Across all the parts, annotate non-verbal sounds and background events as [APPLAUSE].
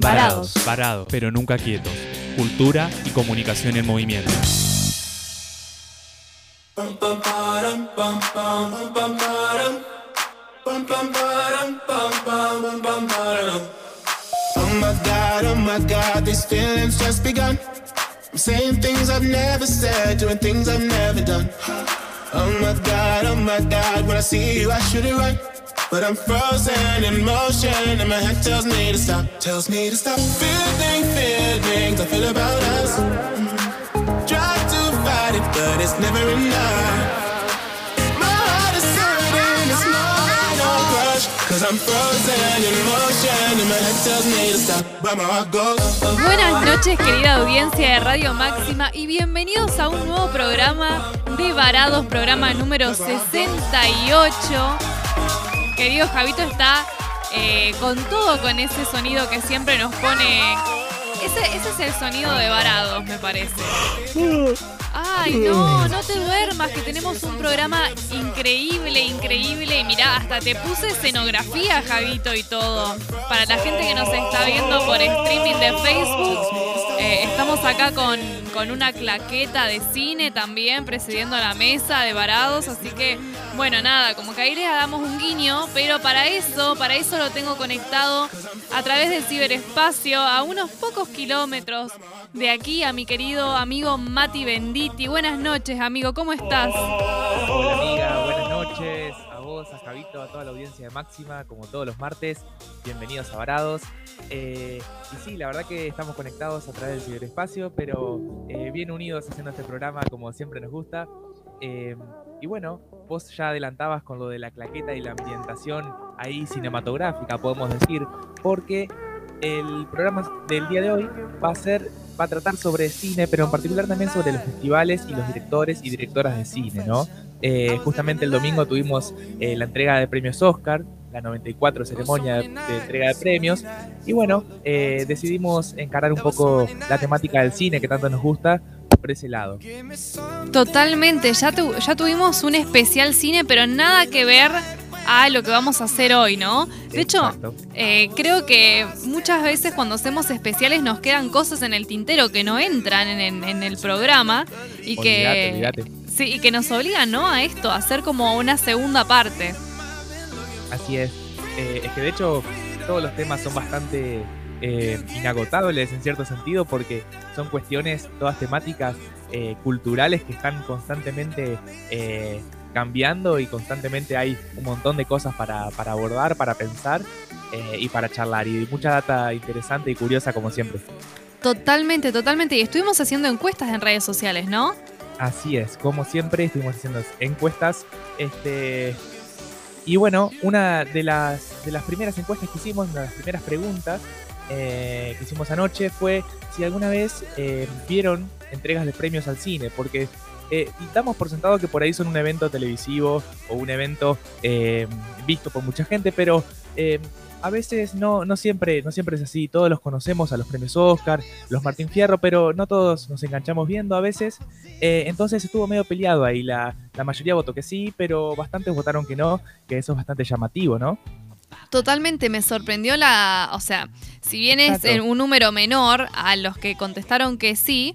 Varados. Varados, pero nunca quietos. Cultura y comunicación en movimiento. Oh my god, oh my god, these feelings just begun. I'm saying things I've never said, doing things I've never done. Oh my god, oh my god, when I see you, I should it right. But I'm frozen in motion, and my head tells me to stop, tells me to stop. Feeling feelings I feel about us. Try to fight it, but it's never enough. My heart is hurting, it's more than a crush. Cause I'm frozen in motion, and my head tells me to stop, but my heart goes. Buenas noches, querida audiencia de Radio Máxima, y bienvenidos a un nuevo programa de Varados, programa número 68. Querido Javito está eh, con todo con ese sonido que siempre nos pone. Ese, es el sonido de Varados, me parece. Ay, no, no te duermas, que tenemos un programa increíble, increíble. Y mirá, hasta te puse escenografía, Javito, y todo. Para la gente que nos está viendo por streaming de Facebook, eh, estamos acá con, con una claqueta de cine también, presidiendo la mesa de varados. Así que, bueno, nada, como que ahí le damos un guiño, pero para eso, para eso lo tengo conectado a través del ciberespacio a unos pocos kilómetros de aquí a mi querido amigo Mati Benditi. Buenas noches, amigo, ¿cómo estás? Hola amiga, buenas noches. A vos, a Javito, a toda la audiencia de Máxima, como todos los martes. Bienvenidos a Varados. Eh, y sí, la verdad que estamos conectados a través del ciberespacio, pero eh, bien unidos haciendo este programa como siempre nos gusta. Eh, y bueno, vos ya adelantabas con lo de la claqueta y la ambientación ahí cinematográfica, podemos decir, porque el programa del día de hoy va a ser va a tratar sobre cine, pero en particular también sobre los festivales y los directores y directoras de cine, ¿no? Eh, justamente el domingo tuvimos la entrega de premios Oscar, la 94 ceremonia de, entrega de premios, y bueno, eh, decidimos encarar un poco la temática del cine que tanto nos gusta por ese lado. Totalmente, ya, tu- ya tuvimos un especial cine, pero nada que ver a lo que vamos a hacer hoy, ¿no? De hecho, eh, creo que muchas veces cuando hacemos especiales nos quedan cosas en el tintero que no entran en, en- en el programa y que, Olvídate, olvídate. Sí, y que nos obligan, ¿no? A esto, a hacer como una segunda parte. Así es. Eh, es que de hecho todos los temas son bastante eh, inagotables en cierto sentido porque son cuestiones, todas temáticas eh, culturales que están constantemente cambiando y constantemente hay un montón de cosas para, para abordar, para pensar y para charlar. Y mucha data interesante y curiosa como siempre. Totalmente, totalmente. Y estuvimos haciendo encuestas en redes sociales, ¿no? Así es, como siempre estuvimos haciendo encuestas. Este, y bueno, una de las, de las primeras encuestas que hicimos, una de las primeras preguntas eh, que hicimos anoche fue si alguna vez eh, vieron entregas de premios al cine, porque eh, damos por sentado que por ahí son un evento televisivo o un evento visto por mucha gente, pero a veces no, no, siempre, no siempre es así. Todos los conocemos a los premios Oscar, los Martín Fierro, pero no todos nos enganchamos viendo a veces. Eh, entonces estuvo medio peleado ahí. La, la mayoría votó que sí, pero bastantes votaron que no, que eso es bastante llamativo, ¿no? Totalmente, me sorprendió la. O sea, si bien es Exacto. un número menor a los que contestaron que sí,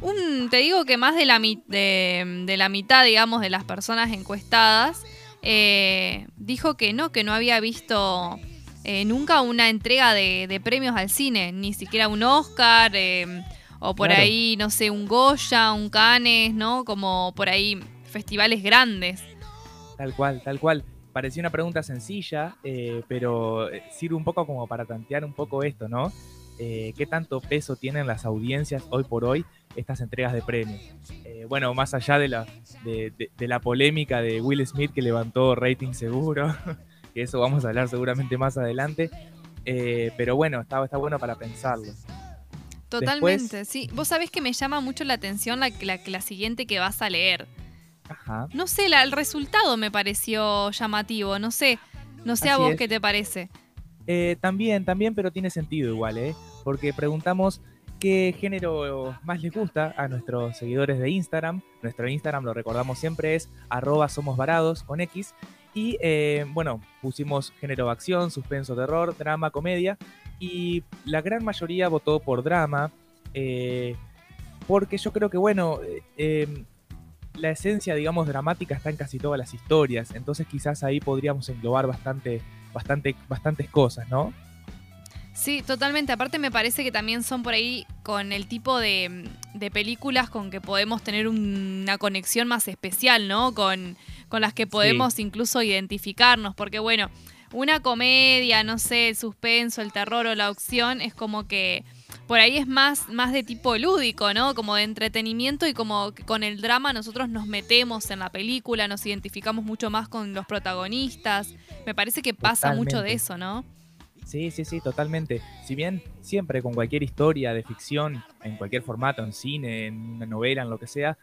un, te digo que más de la, de la mitad, digamos, de las personas encuestadas eh, dijo que no, que no había visto eh, nunca una entrega de, de premios al cine, ni siquiera un Oscar, eh, o por Claro. ahí, no sé, un Goya, un Cannes, ¿no? Como por ahí festivales grandes. Tal cual, tal cual. Parecía una pregunta sencilla, eh, pero eh, sirve un poco como para tantear un poco esto, ¿no? Eh, ¿Qué tanto peso tienen las audiencias hoy por hoy estas entregas de premios? Eh, bueno, más allá de la, de, de- de la polémica de Will Smith que levantó rating seguro, [LAUGHS] que eso vamos a hablar seguramente más adelante, eh, pero bueno, está, está bueno para pensarlo. Totalmente, sí. Vos sabés que me llama mucho la atención la, la, la siguiente que vas a leer. Ajá. No sé, la- el resultado me pareció llamativo, no sé. No sé a vos es. qué te parece. Eh, también, también, pero tiene sentido igual, ¿eh? Porque preguntamos qué género más les gusta a nuestros seguidores de Instagram. Nuestro Instagram, lo recordamos siempre, es arroba somos varados con X. Y eh, bueno, pusimos género acción, suspenso, terror, drama, comedia. y la gran mayoría votó por drama, eh, porque yo creo que, bueno, eh, em, la esencia, digamos, dramática está en casi todas las historias, entonces quizás ahí podríamos englobar bastante, bastante, bastantes cosas, ¿no? Sí, totalmente. Aparte me parece que también son por ahí con el tipo de, de películas con que podemos tener una conexión más especial, ¿no? Con, con las que podemos incluso identificarnos, porque bueno, una comedia, no sé, el suspenso, el terror o la opción es como que por ahí es más, más de tipo lúdico, ¿no? Como de entretenimiento y como que con el drama nosotros nos metemos en la película, nos identificamos mucho más con los protagonistas. Me parece que pasa mucho de eso, ¿no? Sí, sí, sí, totalmente. Si bien siempre con cualquier historia de ficción, en cualquier formato, en cine, en una novela, en lo que sea,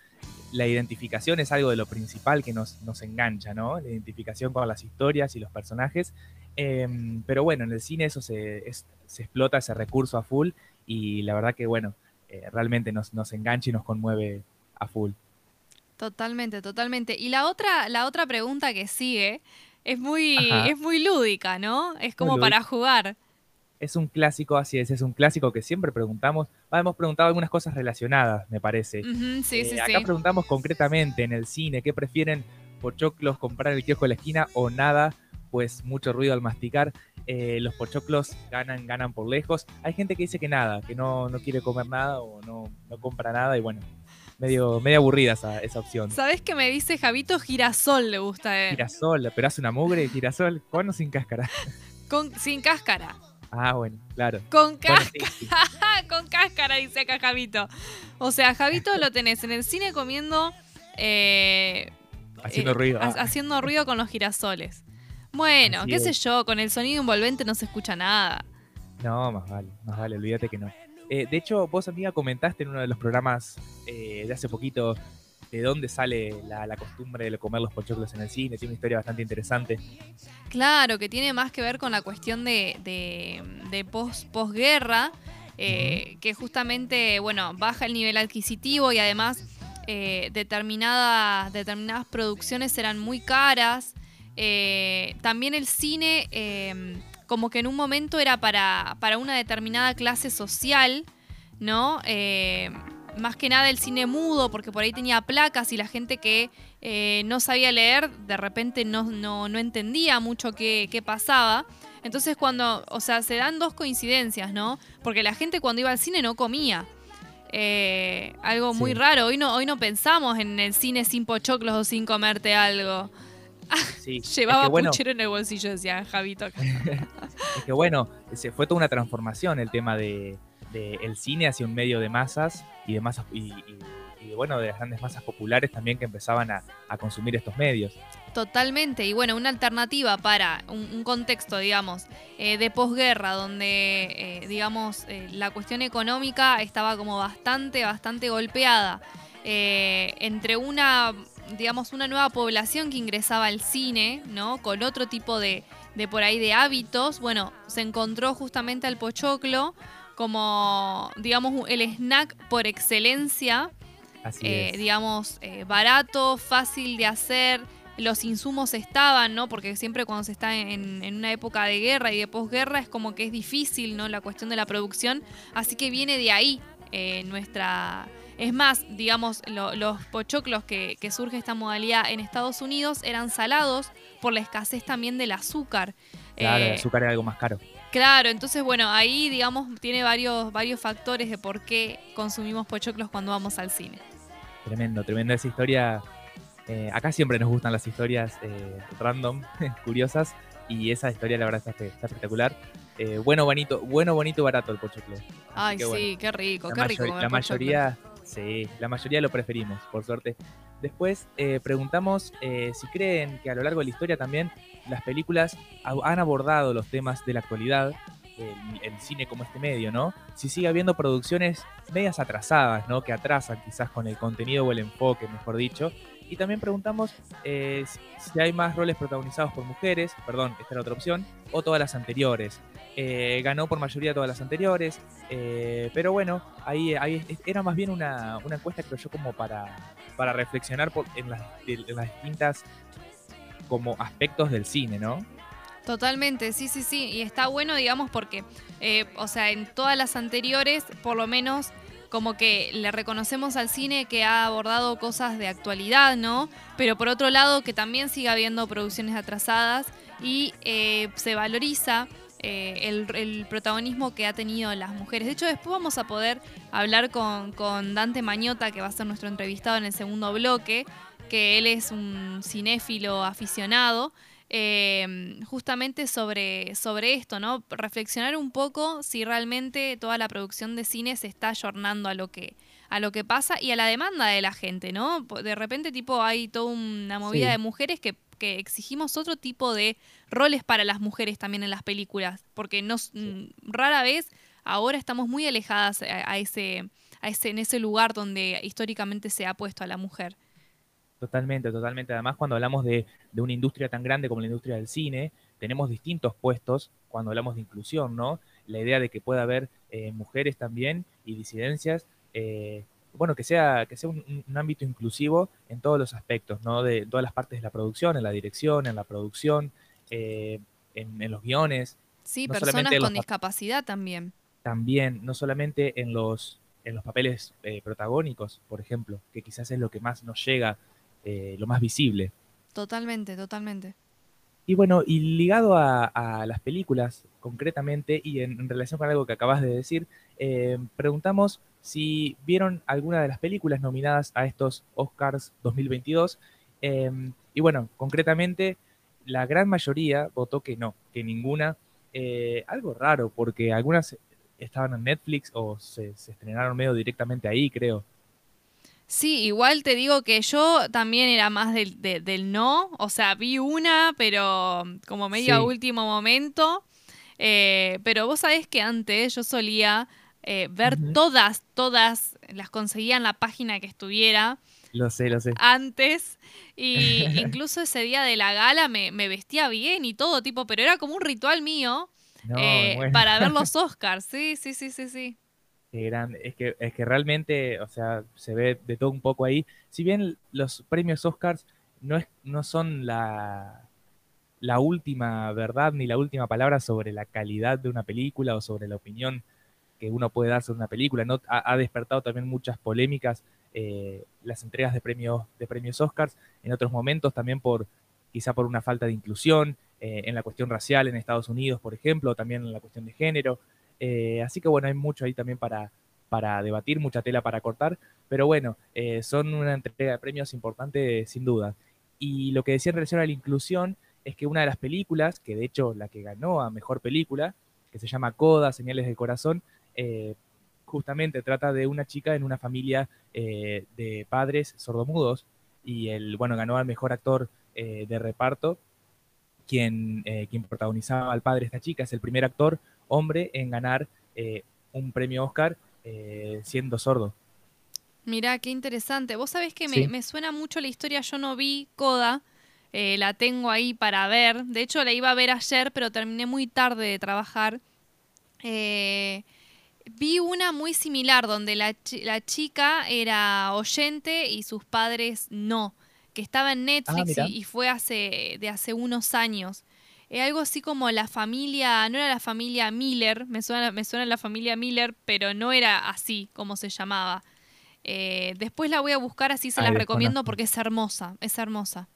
la identificación es algo de lo principal que nos, nos engancha, ¿no? La identificación con las historias y los personajes. Em, pero bueno, en el cine eso se, se, explota ese recurso a full y la verdad que, bueno, eh, realmente nos, nos engancha y nos conmueve a full. Totalmente, totalmente. Y la otra, la otra pregunta que sigue es muy, es muy lúdica, ¿no? Es como para jugar. Es un clásico, así es, es un clásico que siempre preguntamos. hemos preguntado algunas cosas relacionadas, me parece. sí, eh, sí, acá preguntamos concretamente en el cine, ¿qué prefieren pochoclos comprar en el kiosco de la esquina o nada? Pues mucho ruido al masticar. Eh, los pochoclos ganan, ganan por lejos. Hay gente que dice que nada, que no, no quiere comer nada o no, no compra nada y bueno, medio, medio aburrida esa, esa opción. ¿Sabes qué me dice Javito? Girasol le gusta a él. Girasol, pero hace una mugre, girasol, ¿con o sin cáscara? [LAUGHS] Con, sin cáscara. Ah, bueno, claro. Con cáscara. [LAUGHS] Con cáscara, dice acá Javito. O sea, Javito lo tenés en el cine comiendo. Eh, haciendo eh, ruido. Haciendo ruido con los girasoles. Bueno, qué sé yo, con el sonido envolvente no se escucha nada. No, más vale, más vale, olvídate que no. Eh, de hecho, vos, amiga, comentaste en uno de los programas eh, de hace poquito de dónde sale la, costumbre de comer los pochoclos en el cine. Tiene una historia bastante interesante. Claro, que tiene más que ver con la cuestión de, de, posguerra, eh, que justamente, bueno, baja el nivel adquisitivo y además determinadas, determinadas producciones eran muy caras. también el cine como que en un momento era para, para una determinada clase social, ¿no? Eh, más que nada el cine mudo, porque por ahí tenía placas y la gente que eh, no sabía leer, de repente no, no, entendía mucho qué, pasaba. Entonces cuando, o sea, se dan dos coincidencias, ¿no? Porque la gente cuando iba al cine no comía. Eh, algo muy raro. Hoy no, hoy no pensamos en el cine sin pochoclos o sin comerte algo. Llevaba puchero en el bolsillo, decía Javito. [LAUGHS] es que bueno, se fue toda una transformación el tema de, el cine hacia un medio de masas y de masas y, bueno, de las grandes masas populares también que empezaban a, consumir estos medios. Totalmente, y bueno, una alternativa para un, contexto, digamos, eh, de posguerra, donde, eh, digamos, eh, la cuestión económica estaba como bastante, bastante golpeada. entre una digamos, una nueva población que ingresaba al cine, ¿no? Con otro tipo de, de por ahí de hábitos. Bueno, se encontró justamente al pochoclo como, digamos, el snack por excelencia. Así eh, digamos, eh, barato, fácil de hacer. Los insumos estaban, ¿no? Porque siempre cuando se está en, en una época de guerra y de posguerra es como que es difícil, ¿no? La cuestión de la producción. Así que viene de ahí eh, nuestra es más, digamos, los pochoclos que, surge esta modalidad en Estados Unidos eran salados por la escasez también del azúcar. Claro, el eh, azúcar era algo más caro. Claro, entonces bueno, ahí digamos tiene varios, varios factores de por qué consumimos pochoclos cuando vamos al cine. Tremendo, tremenda esa historia. Eh, acá siempre nos gustan las historias eh, random, [LAUGHS] curiosas, y esa historia la verdad está, espectacular. bueno, bonito, bueno, bonito, barato el pochoclo. Ay, sí, qué rico, qué rico. La mayoría, Sí, la mayoría lo preferimos, por suerte. Después eh, preguntamos eh, si creen que a lo largo de la historia también las películas han abordado los temas de la actualidad, el, cine como este medio, ¿no? Si sigue habiendo producciones medias atrasadas, ¿no? Que atrasan quizás con el contenido o el enfoque, mejor dicho. Y también preguntamos eh, si hay más roles protagonizados por mujeres, perdón, esta era otra opción, o todas las anteriores. Eh, ganó por mayoría todas las anteriores, eh, pero bueno, ahí, ahí, era más bien una, una, encuesta, creo yo, como para, para reflexionar en, las, distintas como aspectos del cine, ¿no? Totalmente, sí, sí, sí. Y está bueno, digamos, porque, eh, o sea, en todas las anteriores, por lo menos, como que le reconocemos al cine que ha abordado cosas de actualidad, ¿no? Pero por otro lado, que también sigue habiendo producciones atrasadas y se valoriza eh, el, protagonismo que ha tenido las mujeres. De hecho, después vamos a poder hablar con, con Dante Mañota, que va a ser nuestro entrevistado en el segundo bloque, que él es un cinéfilo aficionado. Eh, justamente sobre, sobre esto, ¿no? Reflexionar un poco si realmente toda la producción de cine se está ayornando a lo que, a lo que pasa y a la demanda de la gente, ¿no? De repente, tipo, hay toda una movida de mujeres que que exigimos otro tipo de roles para las mujeres también en las películas, porque nos, mm, rara vez ahora estamos muy alejadas a, ese, a ese, en ese lugar donde históricamente se ha puesto a la mujer. Totalmente, totalmente. Además, cuando hablamos de, una industria tan grande como la industria del cine, tenemos distintos puestos cuando hablamos de inclusión, ¿no? La idea de que pueda haber eh, mujeres también y disidencias eh, bueno, que sea, que sea un, ámbito inclusivo en todos los aspectos, ¿no? De todas las partes de la producción, en la dirección, en la producción, eh, en, los guiones. Sí, personas con discapacidad también. También, no solamente en los, en los papeles eh, protagónicos, por ejemplo, que quizás es lo que más nos llega, eh, lo más visible. Totalmente, totalmente. Y bueno, y ligado a, las películas concretamente, y en, relación con algo que acabas de decir, preguntamos si vieron alguna de las películas nominadas a estos Oscars 2022. Em, y bueno, concretamente, la gran mayoría votó que no, que ninguna. Eh, algo raro, porque algunas estaban en Netflix o se, estrenaron medio directamente ahí, creo. Sí, igual te digo que yo también era más del, del no, o sea, vi una, pero como medio a último momento. Eh, pero vos sabés que antes yo solía eh, ver todas, todas, las conseguía en la página que estuviera. Lo sé, lo sé. Antes. Y [LAUGHS] incluso ese día de la gala me, vestía bien y todo, tipo, pero era como un ritual mío eh, para ver [LAUGHS] los Oscars. Sí, sí, sí, sí, sí. Es que, es que realmente, o sea, se ve de todo un poco ahí. Si bien los premios Oscars no, es, no son la, la última verdad ni la última palabra sobre la calidad de una película o sobre la opinión que uno puede darse en una película. ¿no? Ha, despertado también muchas polémicas eh, las entregas de premios, de premios Oscars, en otros momentos también por quizá por una falta de inclusión, eh, en la cuestión racial en Estados Unidos, por ejemplo, también en la cuestión de género. Eh, así que bueno, hay mucho ahí también para, para debatir, mucha tela para cortar, pero bueno, son una entrega de premios importante sin duda. Y lo que decía en relación a la inclusión es que una de las películas, que de hecho la que ganó a Mejor Película, que se llama Coda, Señales del Corazón, eh, justamente trata de una chica en una familia eh, de padres sordomudos y el, bueno, ganó al mejor actor eh, de reparto, quien, quien protagonizaba al padre de esta chica, es el primer actor hombre en ganar un premio Oscar siendo sordo. Mirá, qué interesante. Vos sabés que me, me, suena mucho la historia, yo no vi Coda, la tengo ahí para ver. De hecho, la iba a ver ayer, pero terminé muy tarde de trabajar. Eh, Vi una muy similar donde la, la, chica era oyente y sus padres no, que estaba en ah, Netflix y, fue hace, de hace unos años. Es algo así como la familia, no era la familia Miller, me suena, me suena la familia Miller, pero no era así como se llamaba. Eh, después la voy a buscar, así se la recomiendo porque es hermosa, es hermosa.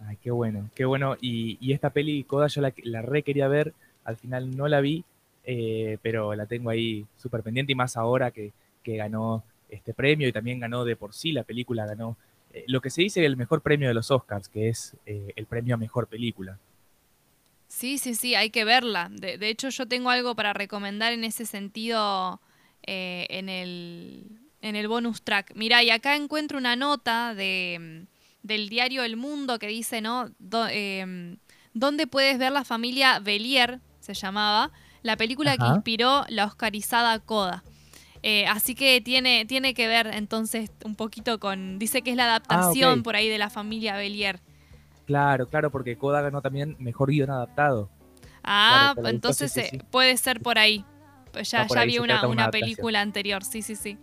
Ay, qué bueno, qué bueno. Y, y esta peli, Coda, yo la, la re quería ver, al final no la vi, eh, pero la tengo ahí súper pendiente y más ahora que, ganó este premio y también ganó de por sí la película, ganó eh, lo que se dice el mejor premio de los Oscars, que es eh, el premio a mejor película. Sí, sí, sí, hay que verla. De, hecho, yo tengo algo para recomendar en ese sentido en, el, en el bonus track. Mira, y acá encuentro una nota de, del diario El Mundo que dice, ¿no? Em, ¿Dónde puedes ver la familia Belier? Se llamaba la película que inspiró la oscarizada Coda. Eh, así que tiene, tiene que ver entonces un poquito con. Dice que es la adaptación ah, por ahí de la familia Belier. Claro, claro, porque Coda ganó también mejor guion adaptado. Ah, entonces eh, puede ser por ahí. Pues ya, ya vi una, una película anterior, sí, sí, sí.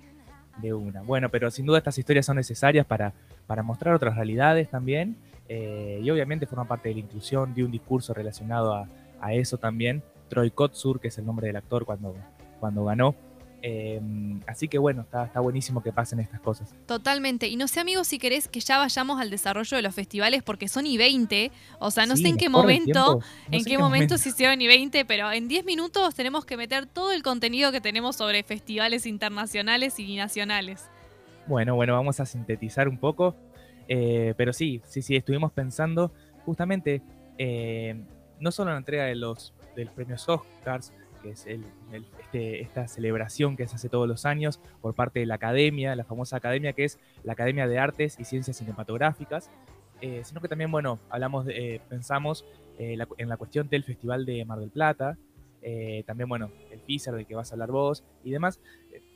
De una. Bueno, pero sin duda estas historias son necesarias para, para mostrar otras realidades también. eh, y obviamente forma parte de la inclusión, dio un discurso relacionado a, a eso también. Troy Kotsur, que es el nombre del actor cuando, cuando ganó. Eh, así que bueno, está, está buenísimo que pasen estas cosas. Totalmente. Y no sé, amigos, si querés que ya vayamos al desarrollo de los festivales, porque son y 20. O sea, no Sí, sé en qué momento, no en qué momento se hicieron y 20, pero en 10 minutos tenemos que meter todo el contenido que tenemos sobre festivales internacionales y nacionales. Bueno, bueno, vamos a sintetizar un poco. Eh, pero sí, sí, sí, estuvimos pensando justamente eh, no solo en la entrega de los, de los premios Oscars, que es el, el- este- esta celebración que se hace todos los años por parte de la academia, la famosa academia que es la Academia de Artes y Ciencias Cinematográficas, eh, sino que también, bueno, hablamos, de- eh, pensamos eh, la- en la cuestión del Festival de Mar del Plata, eh, también, bueno, el FISER del que vas a hablar vos y demás.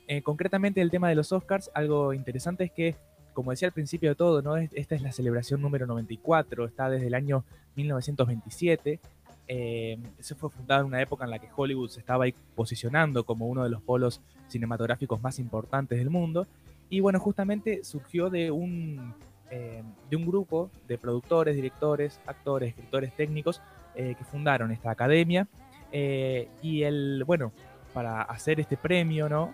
Eh, concretamente el tema de los Oscars, algo interesante es que, como decía al principio de todo, ¿no? Es- esta es la celebración número 94, está desde el año 1927. Eh, se fue fundada en una época en la que Hollywood se estaba ahí posicionando como uno de los polos cinematográficos más importantes del mundo. Y bueno, justamente surgió de un, eh, de un grupo de productores, directores, actores, escritores técnicos eh, que fundaron esta academia. Eh, y el, bueno, para hacer este premio, ¿no?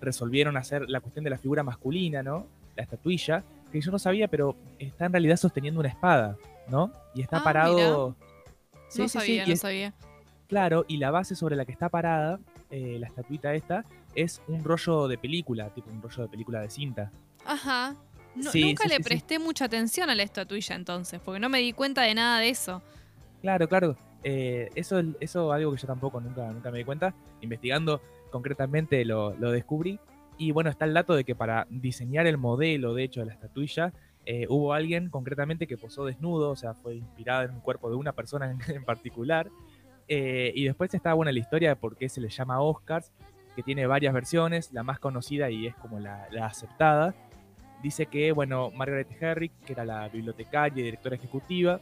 Resolvieron hacer la cuestión de la figura masculina, ¿no? La estatuilla, que yo no sabía, pero está en realidad sosteniendo una espada, ¿no? Y está Ah, parado. Sí, no sí, sí, sabía, y no es- sabía. Claro, y la base sobre la que está parada, eh, la estatuita esta, es un rollo de película, tipo un rollo de película de cinta. Ajá. No- Sí, nunca sí, le sí, sí. presté mucha atención a la estatuilla entonces, porque no me di cuenta de nada de eso. Claro, claro. eh, eso, eso algo que yo tampoco nunca, nunca me di cuenta. Investigando concretamente lo, lo descubrí. Y bueno, está el dato de que para diseñar el modelo, de hecho, de la estatuilla, eh, hubo alguien concretamente que posó desnudo, o sea, fue inspirada en un cuerpo de una persona en, [LAUGHS] en particular. Eh, y después está, bueno, la historia de por qué se le llama Oscars, que tiene varias versiones, la más conocida y es como la, la aceptada. Dice que, bueno, Margaret Herrick, que era la bibliotecaria y directora ejecutiva,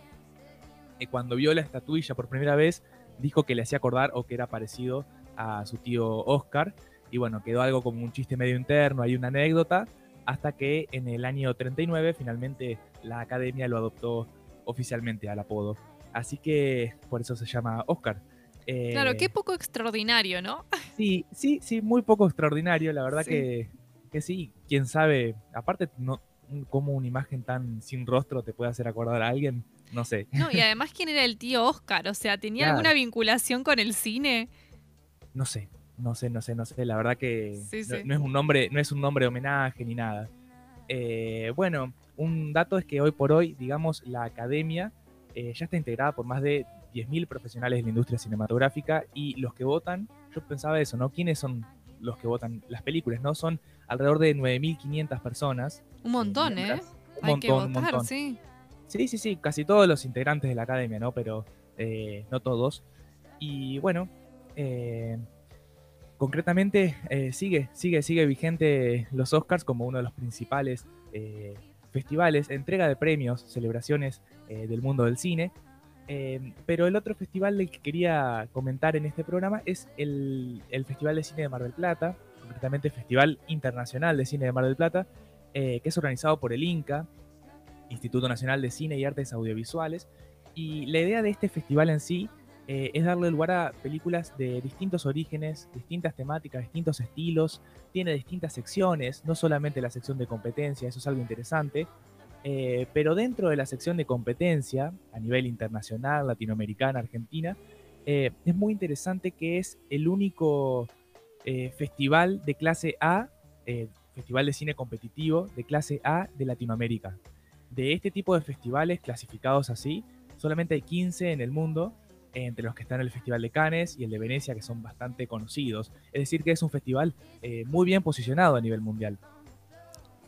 eh, cuando vio la estatuilla por primera vez, dijo que le hacía acordar o que era parecido a su tío Oscar. Y bueno, quedó algo como un chiste medio interno, hay una anécdota, hasta que en el año 39 finalmente la academia lo adoptó oficialmente al apodo. Así que por eso se llama Oscar. Eh, Claro, qué poco extraordinario, ¿no? [LAUGHS] Sí, sí, sí, muy poco extraordinario, la verdad Sí. que, que sí, quién sabe, aparte no, cómo una imagen tan sin rostro te puede hacer acordar a alguien, no sé. No, y [LAUGHS] además, ¿quién era el tío Oscar? O sea, ¿tenía Claro. alguna vinculación con el cine? No sé, no sé, no sé, no sé. La verdad que Sí, no, sí. no es un nombre, no es un nombre de homenaje ni nada. Eh, bueno, un dato es que hoy por hoy, digamos, la academia eh, ya está integrada por más de 10.000 profesionales de la industria cinematográfica y los que votan, yo pensaba eso, ¿no? ¿Quiénes son los que votan las películas? ¿No? Son alrededor de 9.500 personas. Un montón, ¿eh? miembros. Un Hay montón, que un votar, montón. sí. Sí, sí, sí, casi todos los integrantes de la academia, ¿no? Pero eh, no todos. Y bueno, eh, concretamente eh, sigue, sigue, sigue vigente los Oscars como uno de los principales eh, festivales, entrega de premios, celebraciones eh, del mundo del cine. Eh, pero el otro festival del que quería comentar en este programa es el, el Festival de Cine de Mar del Plata, concretamente Festival Internacional de Cine de Mar del Plata, que es organizado por el INCA, Instituto Nacional de Cine y Artes Audiovisuales. Y la idea de este festival en sí eh, es darle lugar a películas de distintos orígenes, distintas temáticas, distintos estilos. Tiene distintas secciones, no solamente la sección de competencia, eso es algo interesante. eh, pero dentro de la sección de competencia, a nivel internacional, latinoamericana, argentina, eh, es muy interesante que es el único festival de clase A, festival de cine competitivo de clase A de Latinoamérica de este tipo de festivales clasificados así, solamente hay 15 en el mundo, entre los que están el Festival de Cannes y el de Venecia, que son bastante conocidos. Es decir, que es un festival eh, muy bien posicionado a nivel mundial.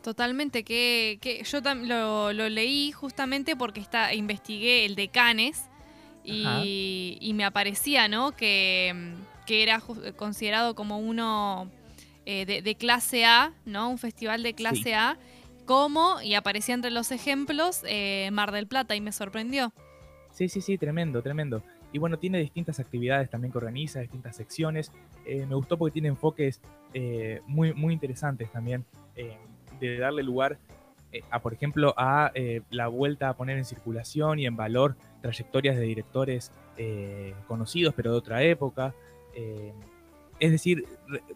Totalmente, que, que yo lo, lo leí justamente porque está, investigué el de Cannes y, y me aparecía, ¿no? Que, que era considerado como uno eh, de, de clase A, ¿no? Un festival de clase Sí. A, como, y aparecía entre los ejemplos, eh, Mar del Plata, y me sorprendió. Sí, sí, sí, tremendo, tremendo. Y bueno, tiene distintas actividades también que organiza, distintas secciones. Eh, me gustó porque tiene enfoques eh, muy, muy interesantes también, eh, de darle lugar a, por ejemplo, a la vuelta a poner en circulación y en valor trayectorias de directores conocidos, pero de otra época. es decir,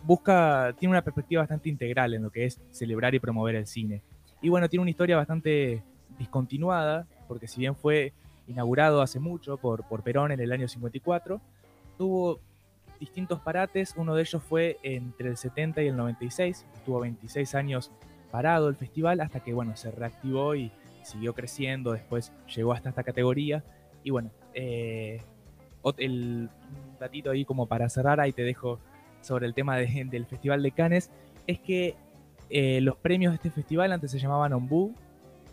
busca, tiene una perspectiva bastante integral en lo que es celebrar y promover el cine. Y bueno, tiene una historia bastante discontinuada, porque si bien fue inaugurado hace mucho por, por Perón en el año 54, tuvo distintos parates, uno de ellos fue entre el 70 y el 96, estuvo 26 años parado el festival hasta que, bueno, se reactivó y siguió creciendo, después llegó hasta esta categoría. Y bueno, eh, el datito ahí como para cerrar, ahí te dejo sobre el tema del Festival de Cannes, es que eh, los premios de este festival antes se llamaban Ombu,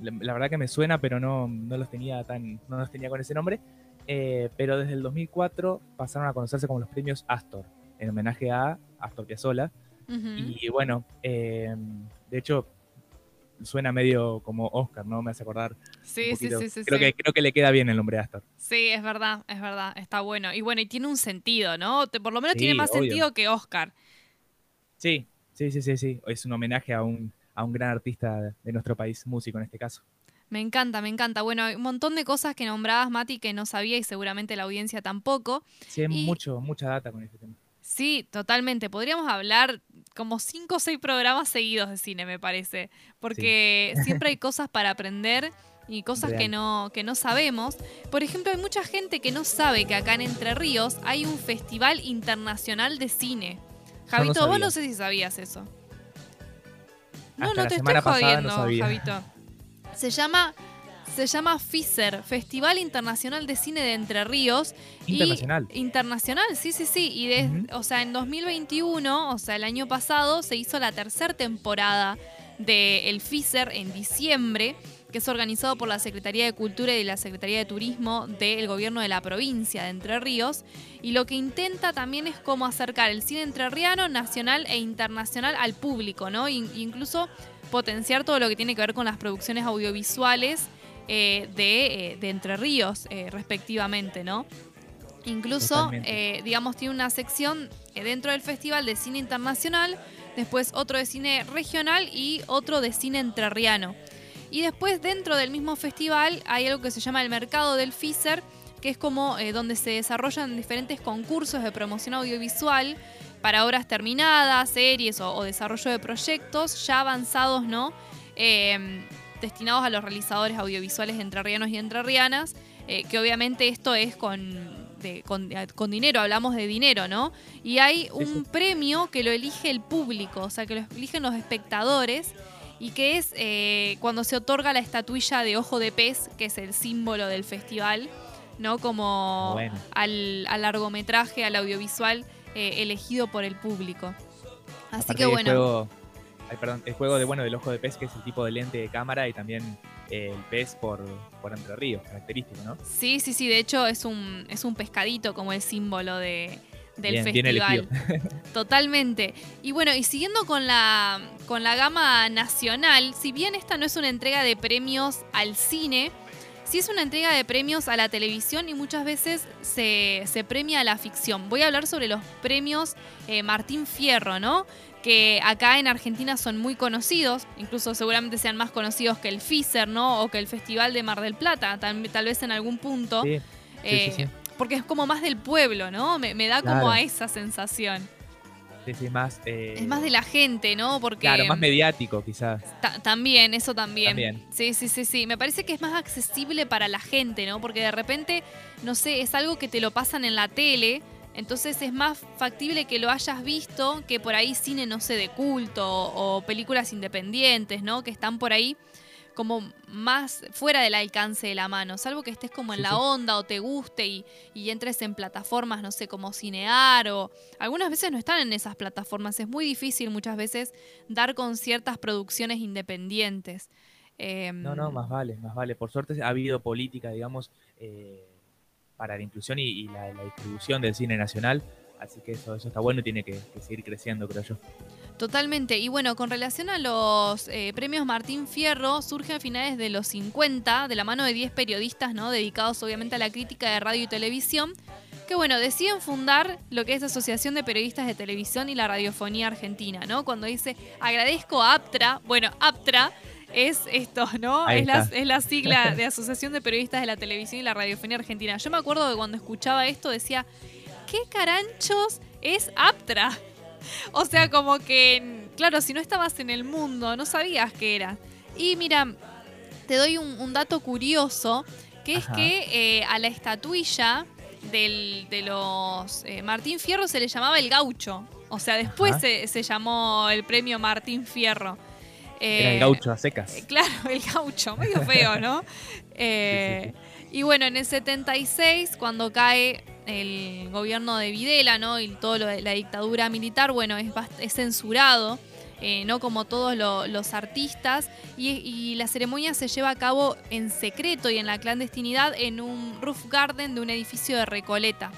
la, verdad que me suena, pero no, no, los tenía tan, no los tenía con ese nombre, eh, pero desde el 2004 pasaron a conocerse como los premios Astor, en homenaje a Astor Piazzolla. Y bueno, de hecho, suena medio como Oscar, ¿no? Me hace acordar. Sí, sí, sí, sí. Creo, Que, creo que le queda bien el nombre Astor. Sí, es verdad, es verdad, está bueno. Y bueno, y tiene un sentido, ¿no? Por lo menos tiene más sentido que Oscar. Sí, sí, sí, sí, sí. Es un homenaje a un, a un gran artista de nuestro país, músico en este caso. Me encanta, me encanta. Bueno, hay un montón de cosas que nombrabas, Mati, que no sabía y seguramente la audiencia tampoco. Sí, hay mucho, mucha data con este tema. Sí, totalmente. Podríamos hablar como cinco o seis programas seguidos de cine, me parece, porque [LAUGHS] siempre hay cosas para aprender y cosas que no, que no sabemos. Por ejemplo, hay mucha gente que no sabe que acá en Entre Ríos hay un festival internacional de cine. Javito, vos no sé si sabías eso. No, no te estoy jodiendo, Javito. Se llama se llama FISER, Festival Internacional de Cine de Entre Ríos. Internacional. internacional, sí, sí, sí. Y de, o sea, en 2021, o sea, el año pasado, se hizo la tercera temporada del el FISER en diciembre que es organizado por la Secretaría de Cultura y la Secretaría de Turismo del gobierno de la provincia de Entre Ríos. Y lo que intenta también es cómo acercar el cine entrerriano, nacional e internacional al público, ¿no? incluso potenciar todo lo que tiene que ver con las producciones audiovisuales eh, eh, de, Entre Ríos, eh, respectivamente, ¿no? Incluso, digamos, tiene una sección dentro del Festival de Cine Internacional, después otro de cine regional y otro de cine entrerriano. Y después, dentro del mismo festival, hay algo que se llama el Mercado del FISER, que es como donde se desarrollan diferentes concursos de promoción audiovisual para obras terminadas, series o, o desarrollo de proyectos ya avanzados, ¿no? destinados a los realizadores audiovisuales entrerrianos y entrerrianas, eh, que obviamente esto es con, con, dinero, hablamos de dinero, ¿no? Y hay un premio que lo elige el público, o sea, que lo eligen los espectadores y que es eh, cuando se otorga la estatuilla de ojo de pez, que es el símbolo del festival, ¿no? Como al, largometraje, al audiovisual eh, elegido por el público. Así que bueno perdón, el juego de bueno del ojo de pez, que es el tipo de lente de cámara, y también eh, el pez por, por Entre Ríos, característico, ¿no? Sí, sí, sí, de hecho es un, es un pescadito como el símbolo de, del festival. [LAUGHS] Totalmente. Y bueno, y siguiendo con la, con la gama nacional, si bien esta no es una entrega de premios al cine, sí es una entrega de premios a la televisión y muchas veces se, premia a la ficción. Voy a hablar sobre los premios eh, Martín Fierro, ¿no? que acá en Argentina son muy conocidos, incluso seguramente sean más conocidos que el FISER, ¿no? O que el Festival de Mar del Plata, tal, vez en algún punto. Sí, eh, porque es como más del pueblo, ¿no? Me, da como a esa sensación. Sí, más, eh, es más de la gente, ¿no? Porque, claro, más mediático quizás. también, eso también. también. Sí, sí, sí, sí. Me parece que es más accesible para la gente, ¿no? Porque de repente, no sé, es algo que te lo pasan en la tele entonces es más factible que lo hayas visto que por ahí cine, no sé, de culto o, películas independientes, ¿no? Que están por ahí como más fuera del alcance de la mano, salvo que estés como en la onda o te guste y, y, entres en plataformas, no sé, como Cinear o algunas veces no están en esas plataformas, es muy difícil muchas veces dar con ciertas producciones independientes. no, no, em, más vale, más vale. Por suerte ha habido política, digamos, eh, para la inclusión y, la, distribución del cine nacional. Así que eso, eso está bueno y tiene que, seguir creciendo, creo yo. Totalmente. Y bueno, con relación a los eh, premios Martín Fierro, surge a finales de los 50, de la mano de 10 periodistas, ¿no? Dedicados obviamente a la crítica de radio y televisión, que bueno, deciden fundar lo que es Asociación de Periodistas de Televisión y la Radiofonía Argentina, ¿no? Cuando dice agradezco a APTRA, bueno, APTRA es esto, ¿no? Es la, es la sigla [LAUGHS] de Asociación de Periodistas de la Televisión y la Radiofonía Argentina. Yo me acuerdo que cuando escuchaba esto decía, ¿qué caranchos es Aptra? [LAUGHS] O sea, como que, claro, si no estabas en el mundo, no sabías qué era. Y mira, te doy un, un dato curioso, que es que eh, a la estatuilla del- de los eh, Martín Fierro se le llamaba el gaucho. O sea, después se, se llamó el premio Martín Fierro. Era Eh, el gaucho a secas. eh, Claro, [LAUGHS] el gaucho, medio feo, ¿no? Eh, Y bueno, en el 76, cuando cae el gobierno de Videla, ¿no? Y de la dictadura militar, bueno, es, es censurado, eh, no como todos lo- los artistas. Y, y la ceremonia se lleva a cabo en secreto y en la clandestinidad en un roof garden de un edificio de Recoleta.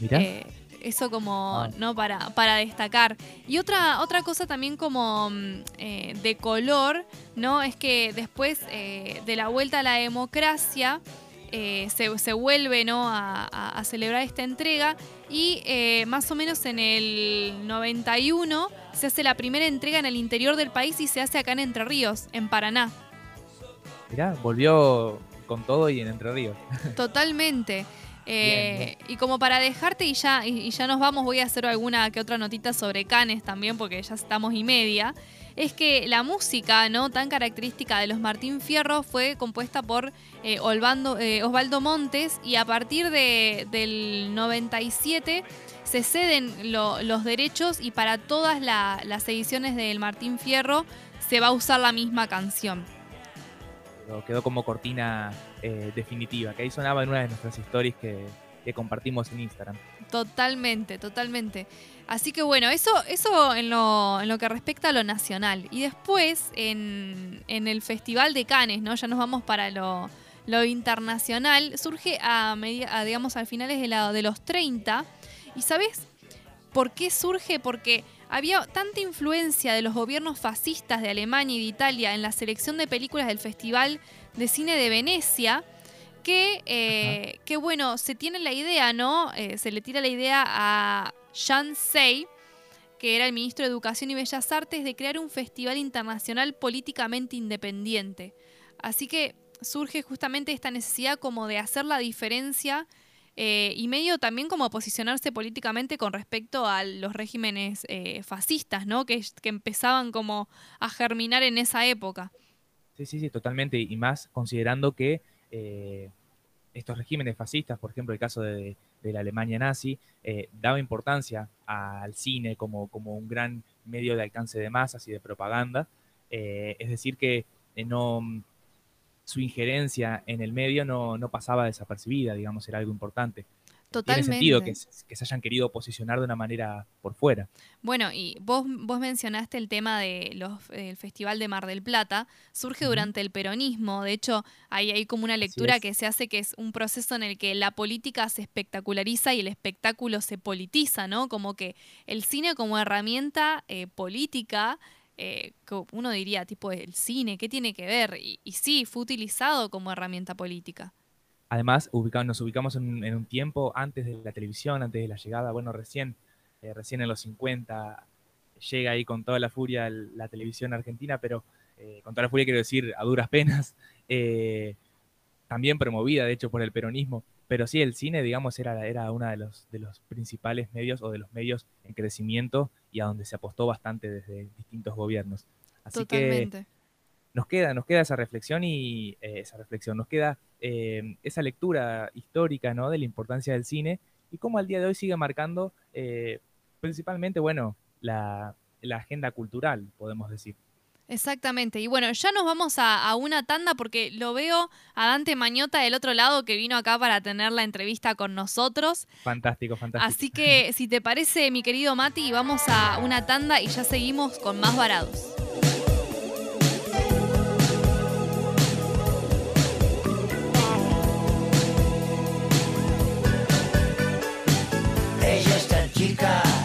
Mirá. Eh, eso como, Ah. ¿no? Para, para destacar. Y otra, otra cosa también como mm, eh, de color, ¿no? Es que después de la vuelta a la democracia, eh, se, se vuelve, ¿no? A, a- a celebrar esta entrega. Y eh, más o menos en el 91 se hace la primera entrega en el interior del país y se hace acá en Entre Ríos, en Paraná. Mirá, volvió con todo y en Entre Ríos. [LAUGHS] Totalmente. Eh, Y como para dejarte y ya, y ya nos vamos, voy a hacer alguna que otra notita sobre Canes también, porque ya estamos y media. Es que la música no tan característica de los Martín Fierro fue compuesta por eh, eh, Osvaldo Montes y a partir de- del 97 se ceden lo- los derechos y para todas la- las ediciones del Martín Fierro se va a usar la misma canción. Quedó, como cortina eh, definitiva, que ahí sonaba en una de nuestras stories que, que compartimos en Instagram. Totalmente, totalmente. Así que bueno, eso, eso en, lo, en lo que respecta a lo nacional. Y después, en, en el Festival de Cannes, ¿no? Ya nos vamos para lo, lo internacional. Surge a, media- digamos, al finales de, la, de los 30. ¿Y sabes por qué surge? Porque había tanta influencia de los gobiernos fascistas de Alemania y de Italia en la selección de películas del Festival de Cine de Venecia que, eh, que bueno, se tiene la idea, ¿no? Eh, se le tira la idea a Jan Sei, que era el ministro de Educación y Bellas Artes, de crear un festival internacional políticamente independiente. Así que surge justamente esta necesidad como de hacer la diferencia eh, y medio también como posicionarse políticamente con respecto a los regímenes eh, fascistas, ¿no? Que, que empezaban como a germinar en esa época. Sí, sí, sí, totalmente. Y más considerando que eh, estos regímenes fascistas, por ejemplo, el caso de, la Alemania nazi, eh, daba importancia al cine como, un gran medio de alcance de masas y de propaganda. Eh, es decir, que no su injerencia en el medio no, no pasaba desapercibida, digamos, era algo importante. Totalmente. Tiene sentido que, se- que se hayan querido posicionar de una manera por fuera. Bueno, y vos, vos mencionaste el tema del Festival de Mar del Plata. Surge durante el peronismo. De hecho, hay, hay como una lectura es. que se hace que es un proceso en el que la política se espectaculariza y el espectáculo se politiza, ¿no? Como que el cine como herramienta eh, política, eh, uno diría, tipo, el cine, ¿qué tiene que ver? Y, y sí, fue utilizado como herramienta política. Además, ubica- nos ubicamos en, un- tiempo antes de la televisión, antes de la llegada, bueno, recién, eh, recién en los 50 llega ahí con toda la furia la televisión argentina, pero eh, con toda la furia quiero decir a duras penas, [LAUGHS] eh, también promovida de hecho por el peronismo, pero sí, el cine, digamos, era, era uno de los, de los principales medios o de los medios en crecimiento y a donde se apostó bastante desde distintos gobiernos. Totalmente. Nos queda, nos queda esa reflexión y eh, esa reflexión, nos queda eh, esa lectura histórica ¿no? de la importancia del cine y cómo al día de hoy sigue marcando eh, principalmente, bueno, la, la agenda cultural, podemos decir. Exactamente. Y bueno, ya nos vamos a, a una tanda porque lo veo a Dante Mañota del otro lado que vino acá para tener la entrevista con nosotros. Fantástico, fantástico. Así que si te parece, mi querido Mati, vamos a una tanda y ya seguimos con más varados. Ella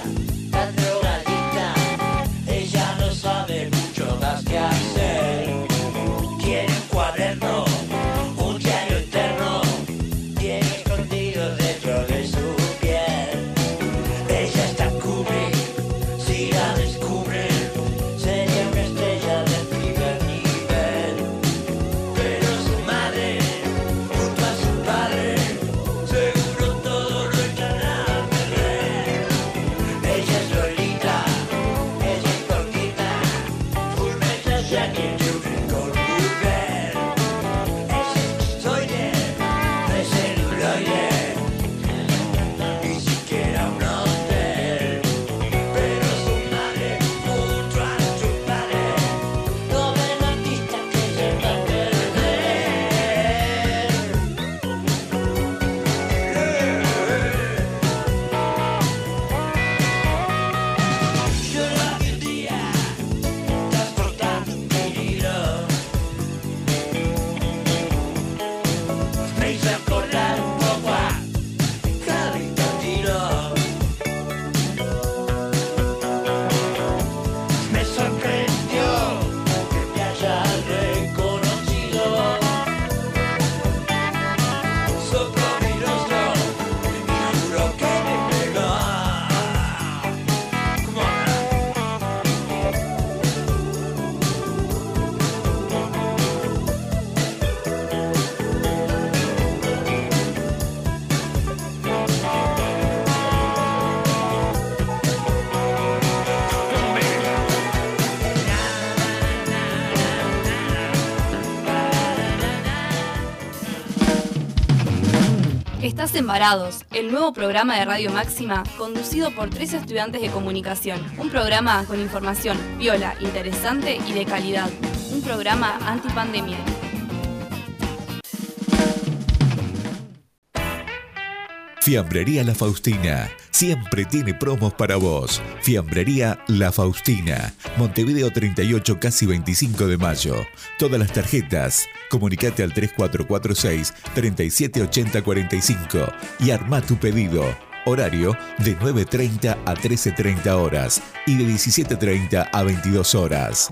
El nuevo programa de Radio Máxima conducido por tres estudiantes de comunicación. Un programa con información viola, interesante y de calidad. Un programa antipandemia. Fiambrería La Faustina. Siempre tiene promos para vos. Fiambrería La Faustina. Montevideo 38, casi 25 de mayo. Todas las tarjetas. Comunicate al 3446 378045 y arma tu pedido. Horario de 9.30 a 13.30 horas y de 17.30 a 22 horas.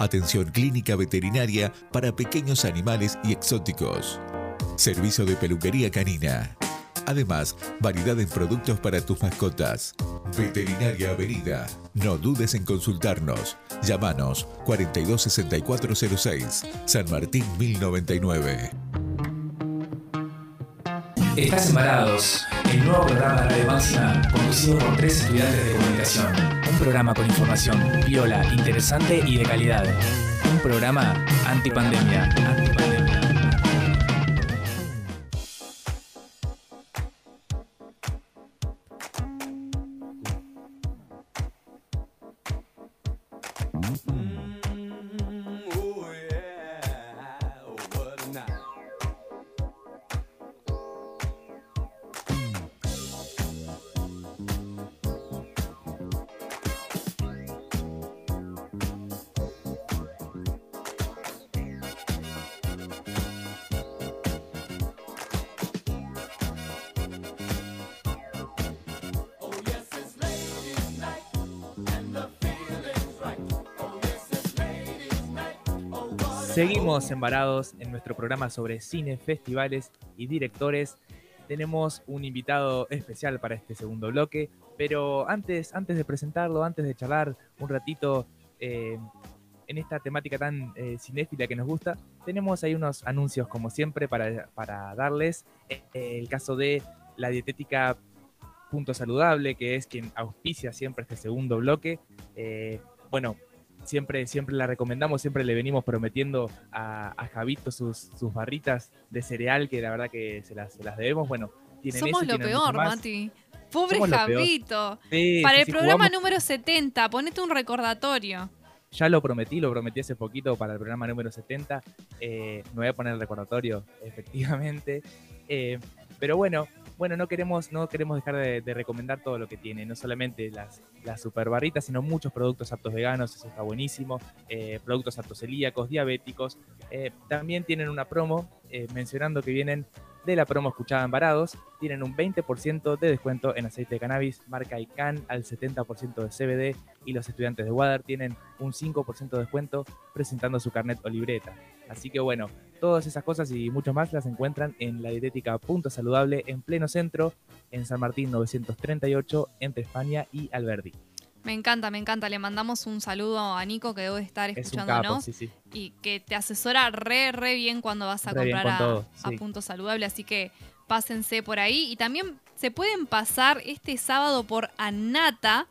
Atención clínica veterinaria para pequeños animales y exóticos. Servicio de peluquería canina. Además, variedad en productos para tus mascotas. Veterinaria Avenida. No dudes en consultarnos. Llámanos 426406, San Martín 1099. Estás embarados, el nuevo programa de Radio Máxima conducido por tres estudiantes de comunicación. Programa con información viola, interesante y de calidad. Un programa antipandemia. antipandemia. Seguimos embarados en nuestro programa sobre cine, festivales y directores. Tenemos un invitado especial para este segundo bloque, pero antes, antes de presentarlo, antes de charlar un ratito eh, en esta temática tan eh, cinéfila que nos gusta, tenemos ahí unos anuncios como siempre para, para darles. Eh, el caso de la dietética Punto Saludable, que es quien auspicia siempre este segundo bloque. bueno, siempre, siempre la recomendamos, siempre le venimos prometiendo a, a Javito sus, sus, barritas de cereal, que la verdad que se las, se las debemos. Bueno, tienen Somos eso, lo tienen peor. Mati. Pobre Somos Javito. Sí, Para sí, el sí, programa jugamos- número 70, ponete un recordatorio. Ya lo prometí, lo prometí hace poquito para el programa número 70. Eh, me voy a poner el recordatorio, [LAUGHS] efectivamente. Eh, pero bueno, bueno, no queremos, no queremos dejar de, recomendar todo lo que tiene, no solamente las, las super barritas, sino muchos productos aptos veganos, eso está buenísimo, eh, productos aptos celíacos, diabéticos. Eh, también tienen una promo eh, mencionando que vienen de la promo escuchada en Varados, tienen un 20% de descuento en aceite de cannabis, marca ICANN al 70% de CBD y los estudiantes de WADER tienen un 5% de descuento presentando su carnet o libreta. Así que bueno, todas esas cosas y mucho más las encuentran en la dietética Punto Saludable en pleno centro, en San Martín 938, entre España y Alberdi. Me encanta, me encanta. Le mandamos un saludo a Nico que debe estar Es un escuchándonos capo, sí, sí. y que te asesora re, re bien cuando vas a Re comprar con a, todo, a sí. Punto Saludable. Así que pásense por ahí. Y también se pueden pasar este sábado por Anata,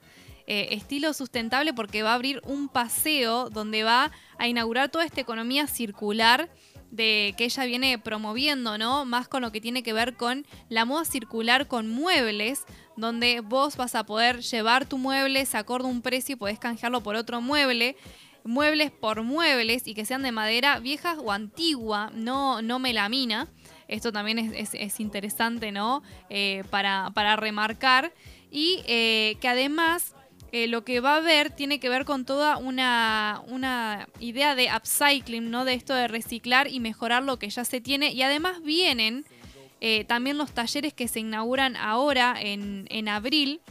eh, estilo sustentable, porque va a abrir un paseo donde va a inaugurar toda esta economía circular de que ella viene promoviendo, ¿no? Más con lo que tiene que ver con la moda circular con muebles, donde vos vas a poder llevar tu mueble, se acorda un precio y podés canjearlo por otro mueble. muebles por muebles y que sean de madera vieja o antigua, no, no melamina. Esto también es, es- es interesante, ¿no? Eh, para, para remarcar. Y eh, que además eh, lo que va a haber tiene que ver con toda una, una idea de upcycling, ¿no? De esto de reciclar y mejorar lo que ya se tiene. Y además vienen eh, también los talleres que se inauguran ahora en, en abril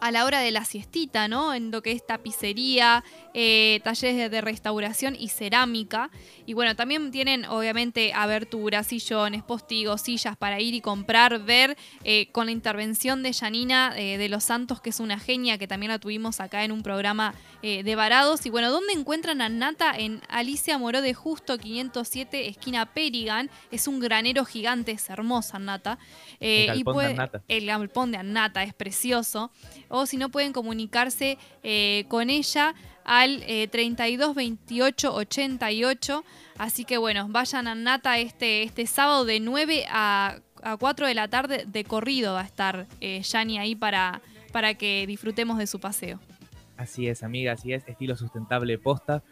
a la hora de la siestita, ¿no? En lo que es tapicería, eh, talleres de, de restauración y cerámica. Y bueno, también tienen obviamente aberturas, sillones, postigos, sillas para ir y comprar, ver eh, con la intervención de Janina eh, de los Santos, que es una genia, que también la tuvimos acá en un programa eh, de varados. Y bueno, ¿dónde encuentran a Nata? En Alicia Moró de Justo, 507, esquina Perigan. Es un granero gigante, es hermosa Nata. El y galpón de puede- Annata. El galpón de Annata es precioso. O si no, pueden comunicarse eh, con ella al eh, 32 28 88. Así que bueno, vayan a Annata este, este sábado de 9 a, a 4 de la tarde de corrido va a estar eh, Yani ahí para, para que disfrutemos de su paseo. Así es, amiga, así es, estilo sustentable posta.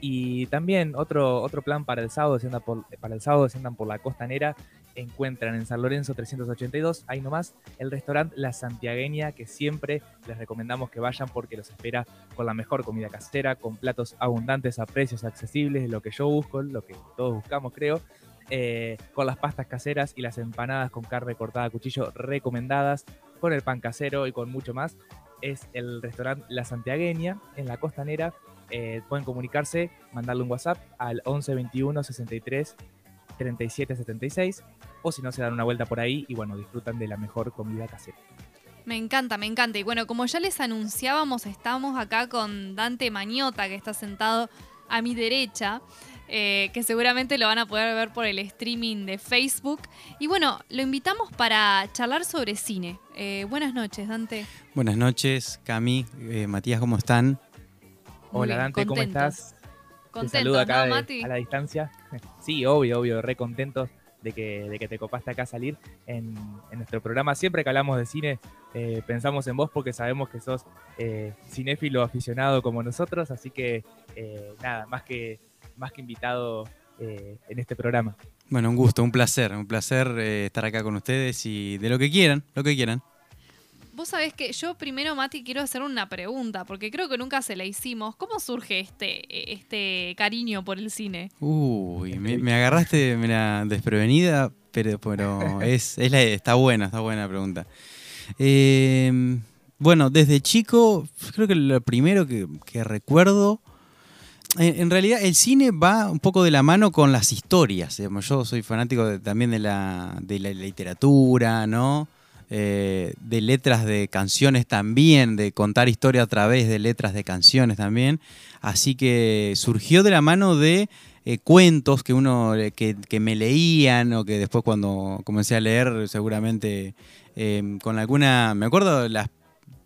Y también otro, otro plan para el sábado, si por, para el sábado, si andan por la costanera, encuentran en San Lorenzo 382, ahí nomás, el restaurante La Santiagueña, que siempre les recomendamos que vayan porque los espera con la mejor comida casera, con platos abundantes a precios accesibles, lo que yo busco, lo que todos buscamos creo, eh, con las pastas caseras y las empanadas con carne cortada a cuchillo recomendadas, con el pan casero y con mucho más es el restaurante La Santiagueña en la costanera. Eh, pueden comunicarse, mandarle un WhatsApp al 11 21 63 37 76 o si no se dan una vuelta por ahí y bueno, disfrutan de la mejor comida casera. Me encanta, me encanta. Y bueno, como ya les anunciábamos, estamos acá con Dante Mañota, que está sentado a mi derecha, eh, que seguramente lo van a poder ver por el streaming de Facebook. Y bueno, lo invitamos para charlar sobre cine. Eh, buenas noches, Dante. Buenas noches, Cami, eh, Matías, ¿cómo están? Hola Dante, ¿cómo contentos. estás? Te Contentos, saludo acá ¿no, de- Mati? a la distancia. [LAUGHS] Sí, obvio, obvio, re contentos de que, de que te copaste acá a salir en, en nuestro programa. Siempre que hablamos de cine, eh, pensamos en vos porque sabemos que sos eh, cinéfilo aficionado como nosotros, así que eh, nada, más que, más que invitado eh, en este programa. Bueno, un gusto, un placer, un placer eh, estar acá con ustedes y de lo que quieran, lo que quieran. Vos sabés que yo primero, Mati, quiero hacer una pregunta, porque creo que nunca se la hicimos. ¿Cómo surge este, este cariño por el cine? Uy, me, me agarraste mira, desprevenida, pero, pero [LAUGHS] es, es la- está buena, está buena la pregunta. Eh, bueno, desde chico, creo que lo primero que, que recuerdo, en, en realidad el cine va un poco de la mano con las historias. digamos. Yo soy fanático de- también de la, de la literatura, ¿no? Eh, de letras de canciones también, de contar historia a través de letras de canciones también. Así que surgió de la mano de eh, cuentos que uno eh, que, que me leían o que después cuando comencé a leer seguramente con alguna me acuerdo las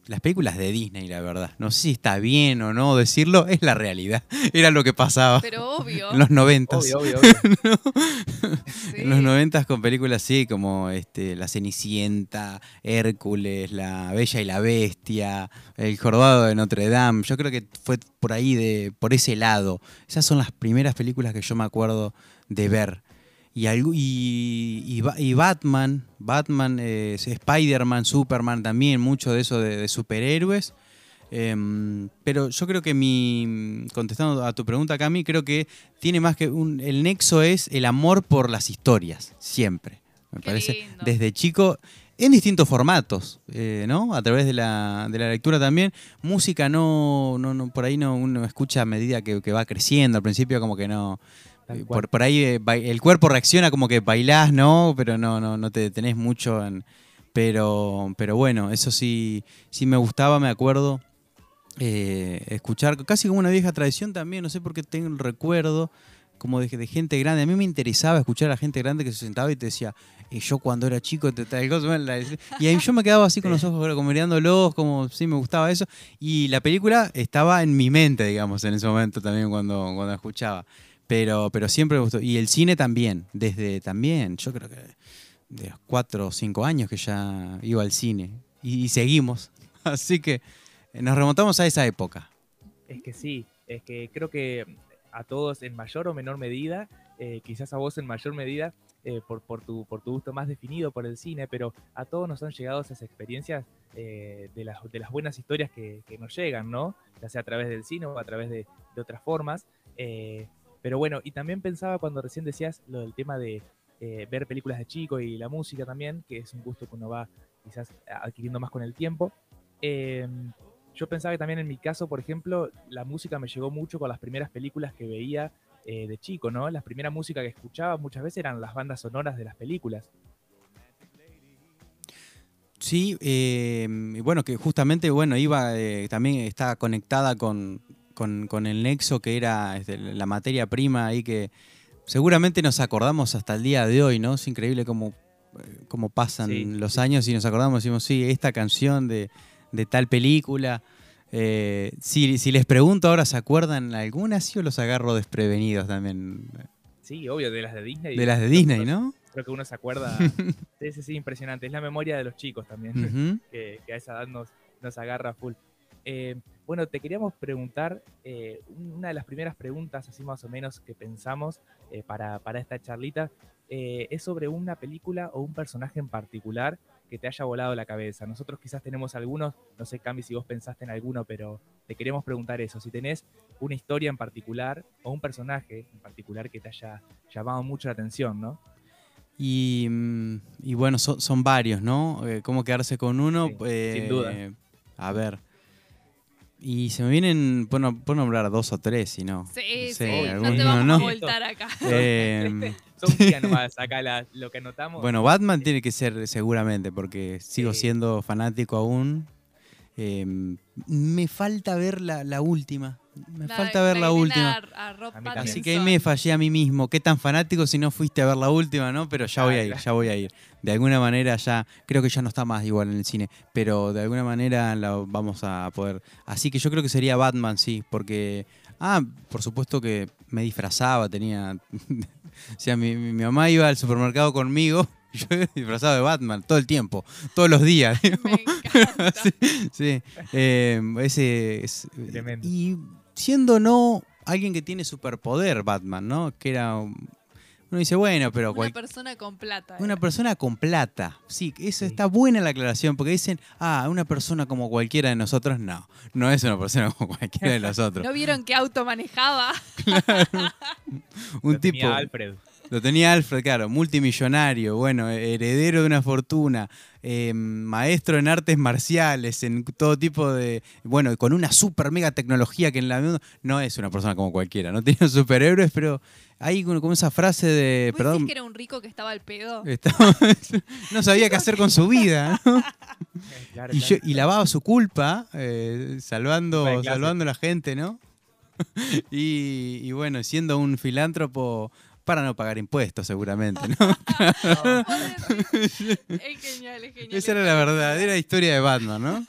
las películas de Disney, la verdad. No sé si está bien o no decirlo, es la realidad. [LAUGHS] Era lo que pasaba Pero obvio. en los noventas. Obvio, obvio, [LAUGHS] obvio. En los noventas con películas así como este, La Cenicienta, Hércules, La Bella y la Bestia, El Jorobado de Notre Dame. Yo creo que fue por ahí, de, por ese lado. Esas son las primeras películas que yo me acuerdo de ver. Y, y, y Ba- y Batman, Batman, eh, Spider-Man, Superman también, mucho de eso de, de superhéroes. Em, pero yo creo que mi, contestando a tu pregunta, Cami, creo que tiene más que un, el nexo es el amor por las historias, siempre. Me Qué parece, lindo. desde chico, en distintos formatos, eh, ¿no? A través de la, de la lectura también. Música no, no, no, por ahí no uno escucha a medida que, que va creciendo. Al principio como que no. Eh. Por, por ahí eh, el cuerpo reacciona como que bailás, ¿no? Pero no, no, no te detenés mucho en. Pero, pero bueno, eso sí, sí me gustaba, me acuerdo. eh, escuchar, casi como una vieja tradición también, no sé por qué tengo el recuerdo, como de, de gente grande. A mí me interesaba escuchar a la gente grande que se sentaba y te decía, "Y yo cuando era chico, te, tal cosa", la- y ahí yo me quedaba así con los ojos como mirándolos, como sí me gustaba eso. Y la película estaba en mi mente, digamos, en ese momento también cuando, cuando escuchaba. Pero, pero siempre me gustó. Y el cine también, desde también, yo creo que de los cuatro o cinco años que ya iba al cine. Y, seguimos. [LAUGHS] Así que eh, nos remontamos a esa época. Es que sí, es que creo que a todos en mayor o menor medida, eh, quizás a vos en mayor medida, eh, por, por, tu, por tu gusto más definido por el cine, pero a todos nos han llegado esas experiencias de, las, de las buenas historias que, que nos llegan, ¿no? Ya sea a través del cine o a través de, de otras formas. Eh, pero bueno, y también pensaba cuando recién decías lo del tema de eh, ver películas de chico y la música también, que es un gusto que uno va quizás adquiriendo más con el tiempo. Eh, yo pensaba que también en mi caso, por ejemplo, la música me llegó mucho con las primeras películas que veía eh, de chico, ¿no? La primera música que escuchaba muchas veces eran las bandas sonoras de las películas. Sí, eh, bueno, que justamente, bueno, iba, eh, también está conectada con, con- con el nexo que era este, la materia prima ahí que seguramente nos acordamos hasta el día de hoy, ¿no? Es increíble cómo, eh, cómo pasan Sí, los años y nos acordamos, decimos, sí, esta canción de, de tal película. Eh, si, si les pregunto ahora, ¿se acuerdan alguna? Sí, o los agarro desprevenidos también. Sí, obvio, de las de Disney. De las de Disney, ¿no? Creo que uno se acuerda. [LAUGHS] sí, sí, sí, impresionante. Es la memoria de los chicos también, [LAUGHS] que a esa edad nos, nos agarra full. Eh, bueno, te queríamos preguntar, eh, una de las primeras preguntas, así más o menos, que pensamos eh, para, para esta charlita, eh, es sobre una película o un personaje en particular que te haya volado la cabeza. Nosotros quizás tenemos algunos, no sé, Cami, si vos pensaste en alguno, pero te queremos preguntar eso, si tenés una historia en particular o un personaje en particular que te haya llamado mucho la atención, ¿no? Y, mm, y bueno, son, son varios, ¿no? ¿Cómo quedarse con uno? Sí, sin duda. A ver. Y se me vienen, puedo, puedo nombrar dos o tres, si no. Sí, No sí, te vamos no. a voltar acá. Eh, [LAUGHS] Son [LAUGHS] guías nomás, acá la- lo que anotamos. bueno, Batman tiene que ser seguramente, porque sigo Sí. siendo fanático aún. Eh, me falta ver la, la última. Me La- falta ver la, última. a- a Rob A mí también. Así que ahí me fallé a mí mismo. Qué tan fanático si no fuiste a ver la última, ¿no? Pero ya voy a ir, ya voy a ir. De alguna manera ya, creo que ya no está más igual en el cine, pero de alguna manera la vamos a poder. Así que yo creo que sería Batman, sí, porque, ah, por supuesto que me disfrazaba, tenía, [LAUGHS] o sea, mi, mi- mi mamá iba al supermercado conmigo. [LAUGHS] Yo disfrazado de Batman todo el tiempo, todos los días. [LAUGHS] Me encanta. sí, sí. Eh, ese es- Tremendo. Y siendo no alguien que tiene superpoder, Batman, ¿no? Que era. un- Uno dice, bueno, pero Una cual- persona con plata. una era. persona con plata. Sí, eso Sí. está buena la aclaración, porque dicen, ah, una persona como cualquiera de nosotros. No, no es una persona como cualquiera de [LAUGHS] nosotros. ¿No vieron qué auto manejaba? [LAUGHS] Un Lo tenía tipo. Alfred. Lo tenía Alfred, claro, multimillonario, bueno, heredero de una fortuna, eh, maestro en artes marciales, en todo tipo de. Bueno, con una super mega tecnología que en la. No es una persona como cualquiera, no tiene [LAUGHS] superhéroes, pero hay como esa frase de. ¿Vos Perdón. decís que era un rico que estaba al pedo? estaba- [LAUGHS] no sabía qué hacer con su vida, ¿no? [LAUGHS] Claro, Y, claro. yo- y lavaba su culpa, eh, salvando, salvando a la gente, ¿no? y, y bueno, siendo un filántropo para no pagar impuestos, seguramente, ¿no? [LAUGHS] Es genial, es genial. Esa era la verdadera [LAUGHS] historia de Batman, ¿no?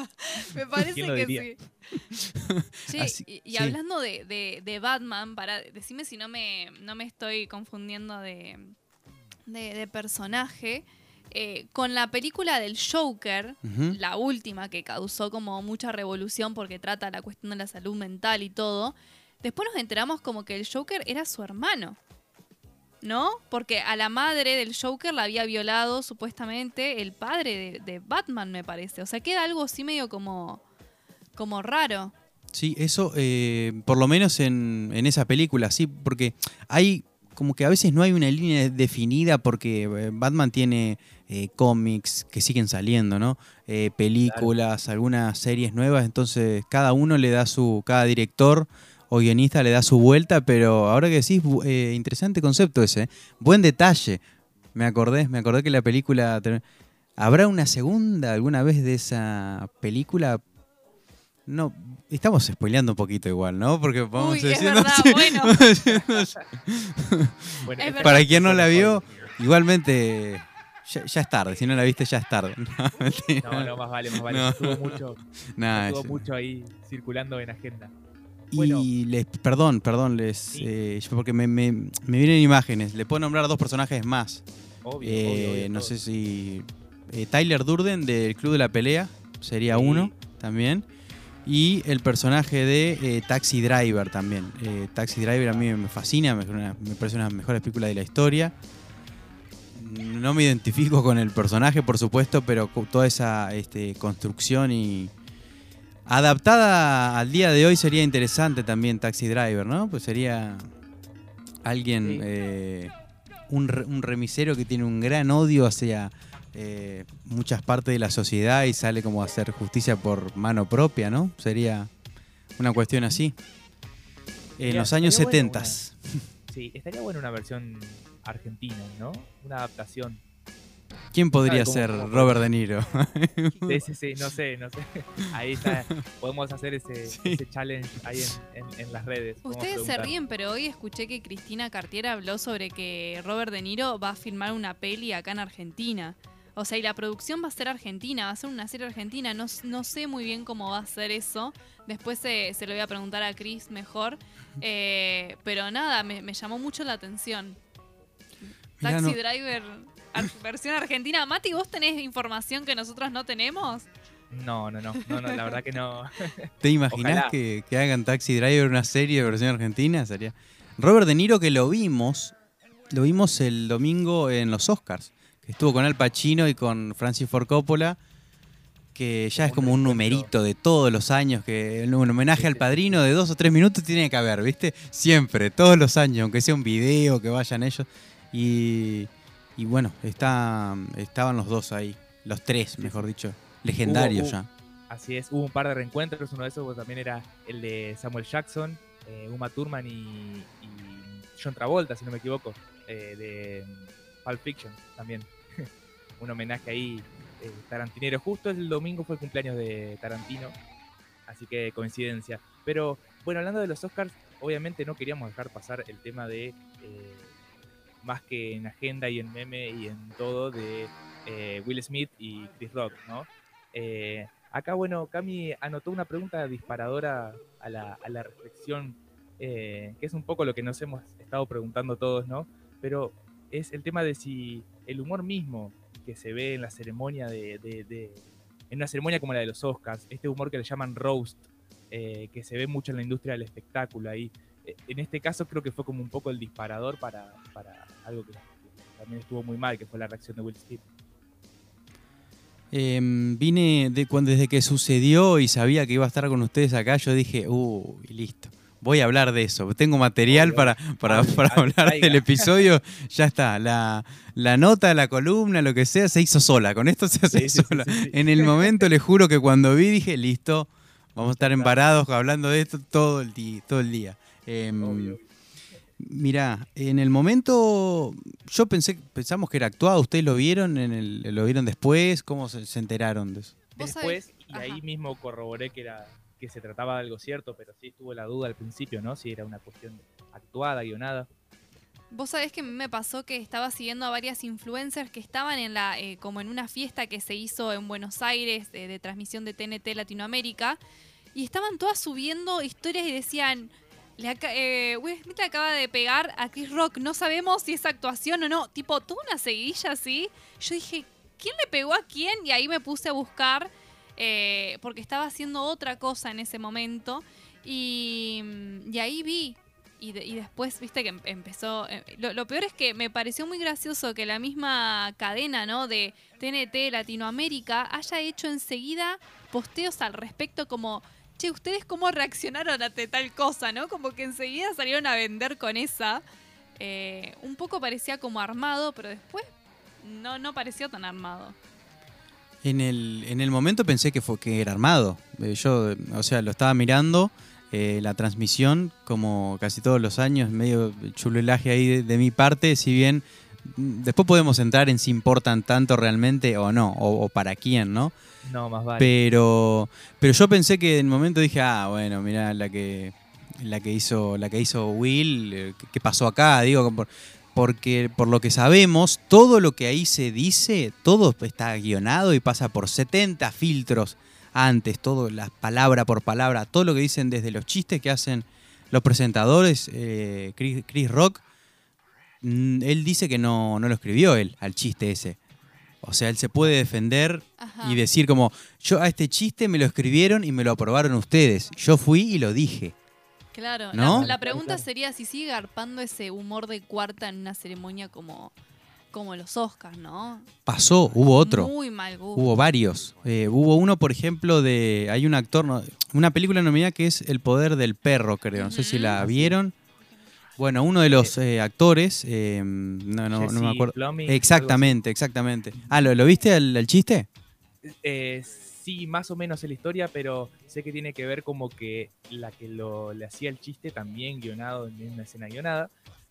Me parece ¿Quién lo que diría? sí. [LAUGHS] Che, Así- y, y sí. hablando de, de- de Batman, para decime si no me, no me estoy confundiendo de, de- de personaje. eh, con la película del Joker, la última que causó como mucha revolución porque trata la cuestión de la salud mental y todo, después nos enteramos como que el Joker era su hermano. ¿No? Porque a la madre del Joker la había violado supuestamente el padre de, de Batman, me parece. O sea, queda algo así medio como, como raro. Sí, eso, eh, por lo menos en, en esa película, sí, porque hay como que a veces no hay una línea definida porque eh, Batman tiene eh, cómics que siguen saliendo, ¿no? Eh, películas, algunas series nuevas, entonces cada uno le da su, cada director o guionista le da su vuelta, pero ahora que decís, eh, interesante concepto ese, ¿eh? buen detalle. Me acordé, me acordé que la película... ¿Habrá una segunda alguna vez de esa película? No, estamos spoileando un poquito igual, ¿no? Porque vamos Uy, es bueno. [LAUGHS] [LAUGHS] Bueno, Es verdad. Para quien no la vio, igualmente ya, ya es tarde. Si no la viste, ya es tarde. [LAUGHS] No. No, no, más vale, más vale. No. Estuvo mucho, Nah, estuvo es- mucho ahí circulando en agenda. Y les, perdón, perdón, les, Sí. eh, porque me, me- me vienen imágenes. Le puedo nombrar a dos personajes más. Obvio, Eh, obvio, obvio, no todo. sé si. eh, Tyler Durden del Club de la Pelea sería Sí. uno también. Y el personaje de Taxi Driver también. Taxi Driver a mí me fascina, me, me parece una de las mejores películas de la historia. No me identifico con el personaje, por supuesto, pero toda esa este, construcción y, Adaptada al día de hoy sería interesante también Taxi Driver, ¿no? Pues sería alguien, Sí. eh, un, un remisero que tiene un gran odio hacia eh, muchas partes de la sociedad y sale como a hacer justicia por mano propia, ¿no? Sería una cuestión así. En los años estaría bueno 70. Sí, estaría buena una versión argentina, ¿no? Una adaptación. ¿Quién podría ser Robert De Niro? Sí, sí, sí, no sé, no sé. [LAUGHS] Ahí está. Podemos hacer ese, ese challenge ahí en, en- en las redes. Ustedes se ríen, pero hoy escuché que Cristina Cartier habló sobre que Robert De Niro va a filmar una peli acá en Argentina. O sea, y la producción va a ser argentina, va a ser una serie argentina. No, no sé muy bien cómo va a ser eso. Después se, se lo voy a preguntar a Chris mejor. [LAUGHS] Eh, pero nada, me, me llamó mucho la atención. Taxi no- Driver, versión argentina. Mati, ¿vos tenés información que nosotros no tenemos? No, no, no, no, no, la verdad que no. [LAUGHS] ¿Te imaginas que, que hagan Taxi Driver una serie de versión argentina? Sería. Robert De Niro que lo vimos, lo vimos el domingo en los Oscars, que estuvo con Al Pacino y con Francis Ford Coppola, que ya es como un numerito de todos los años, que un homenaje al padrino de dos o tres minutos tiene que haber, ¿viste? Siempre, todos los años, aunque sea un video, que vayan ellos. Y, y bueno, está, estaban los dos ahí, los tres, mejor dicho, legendarios Hubo- ya. Así es, hubo un par de reencuentros, uno de esos pues, también era el de Samuel Jackson, eh, Uma Thurman y, y John Travolta, si no me equivoco, eh, de Pulp Fiction también. [LAUGHS] un homenaje ahí eh, tarantinero. Justo el domingo fue el cumpleaños de Tarantino, así que coincidencia. Pero bueno, hablando de los Oscars, obviamente no queríamos dejar pasar el tema de, eh, más que en agenda y en meme y en todo, de eh, Will Smith y Chris Rock, ¿no? Eh, acá, bueno, Cami anotó una pregunta disparadora a la, reflexión, eh, que es un poco lo que nos hemos estado preguntando todos, ¿no? Pero es el tema de si el humor mismo que se ve en la ceremonia de, en una ceremonia como la de los Oscars, este humor que le llaman roast, que se ve mucho en la industria del espectáculo ahí. En este caso creo que fue como un poco el disparador para, para algo que también estuvo muy mal, que fue la reacción de Will Smith. Em, vine de, cuando, desde que sucedió y sabía que iba a estar con ustedes acá, yo dije, uy, listo, voy a hablar de eso. Tengo material Obvio. para, para, hablar del episodio. Ya está, la, la nota, la columna, lo que sea, se hizo sola. Con esto se hace Sí, sola. sí, sí. En el momento, les juro que cuando vi, dije, listo, vamos a estar embarados hablando de esto todo el día. Todo el día. Em. Mirá, en el momento yo pensé, pensamos que era actuado, ¿ustedes lo vieron? En el, ¿Lo vieron después? ¿Cómo se, se enteraron de eso? Después, y ahí Ajá. mismo corroboré que era que se trataba de algo cierto, pero sí tuve la duda al principio, ¿no? Si era una cuestión actuada, guionada. Vos sabés que me pasó que estaba siguiendo a varias influencers que estaban en la, eh, como en una fiesta que se hizo en Buenos Aires eh, de transmisión de TNT Latinoamérica y estaban todas subiendo historias y decían, le eh, Will Smith acaba de pegar a Chris Rock, no sabemos si es actuación o no, tipo, toda una seguidilla así. Yo dije, ¿quién le pegó a quién? Y ahí me puse a buscar eh, porque estaba haciendo otra cosa en ese momento y, y ahí vi y después, viste que em- empezó. eh, lo, lo peor es que me pareció muy gracioso que la misma cadena, ¿no? De TNT Latinoamérica haya hecho enseguida posteos al respecto, como, ¿ustedes cómo reaccionaron ante tal cosa, ¿no? Como que enseguida salieron a vender con esa. Eh, un poco parecía como armado, pero después no, no pareció tan armado. En el, en el momento pensé que fue que era armado. Eh, Yo, o sea, lo estaba mirando, eh, la transmisión, como casi todos los años, medio chulelaje ahí de, mi parte, si bien mm, después podemos entrar en si importan tanto realmente o no, o para quién, ¿no? No, más vale. Pero, pero yo pensé que en el momento dije, ah, bueno, mira la que la que hizo la que hizo Will, eh, ¿qué- ¿qué pasó acá? Digo, por- porque por lo que sabemos, todo lo que ahí se dice, todo está guionado y pasa por 70 filtros antes, todo, la palabra por palabra, todo lo que dicen desde los chistes que hacen los presentadores, eh, Chris, Chris Rock, mm, él dice que no, no lo escribió él al chiste ese. O sea, él se puede defender Ajá. y decir como, yo a este chiste me lo escribieron y me lo aprobaron ustedes. Yo fui y lo dije. Claro. ¿No? La, la pregunta sería si sigue garpando ese humor de cuarta en una ceremonia como, como los Oscars, ¿no? Pasó, hubo otro. Muy mal gusto. Hubo varios. Eh, hubo uno, por ejemplo, de. Hay un actor, no, una película nominada que es El poder del perro, creo. No sé si la vieron. Bueno, uno de los eh, actores, eh, no, no, no me acuerdo. Exactamente, exactamente. Ah, ¿lo, lo viste al chiste? Eh, sí, más o menos es la historia, pero sé que tiene que ver como que la que lo, le hacía el chiste también guionado en una escena guionada,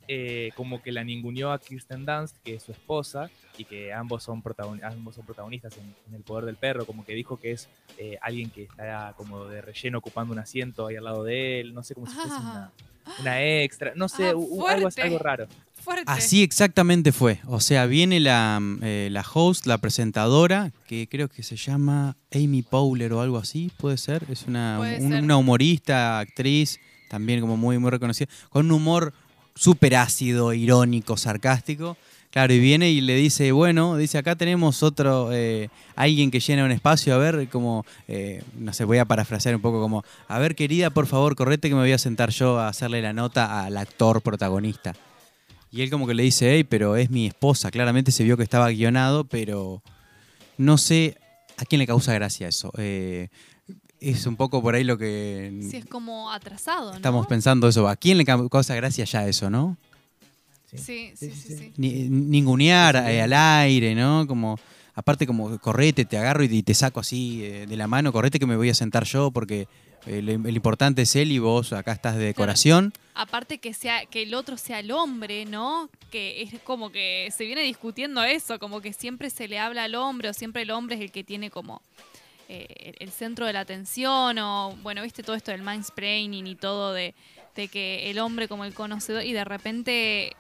eh, como que la ninguneó a Kirsten Dunst, que es su esposa, y que ambos son, protagon- ambos son protagonistas en, en El Poder del Perro, como que dijo que es eh, alguien que está como de relleno ocupando un asiento ahí al lado de él, no sé cómo si fuese una, una extra, no sé, Ah, u- algo, algo raro. Fuerte. Así exactamente fue. O sea, viene la, eh, la host, la presentadora, que creo que se llama Amy Powler o algo así, puede ser. Es una, Puede un- ser. una humorista, actriz, también como muy, muy reconocida, con un humor súper ácido, irónico, sarcástico. Claro, y viene y le dice, bueno, dice, acá tenemos otro, eh, alguien que llena un espacio, a ver, como, eh, no sé, voy a parafrasear un poco como, a ver, querida, por favor, correte que me voy a sentar yo a hacerle la nota al actor protagonista. Y él como que le dice, hey, pero es mi esposa. Claramente se vio que estaba guionado, pero no sé a quién le causa gracia eso. Eh, es un poco por ahí lo que Sí, es como atrasado, ¿no? estamos pensando eso. ¿A quién le ca- causa gracia ya eso, no? Sí, sí, sí, sí. Ni- ningunear eh, al aire, ¿no? Como, aparte como, correte, te agarro y te saco así eh, de la mano, correte que me voy a sentar yo porque eh, el, el importante es él y vos acá estás de decoración. Aparte que sea que el otro sea el hombre, ¿no? Que es como que se viene discutiendo eso, como que siempre se le habla al hombre o siempre el hombre es el que tiene como eh, el- centro de la atención o, bueno, viste todo esto del mansplaining y todo de, de que el hombre como el conocedor y de repente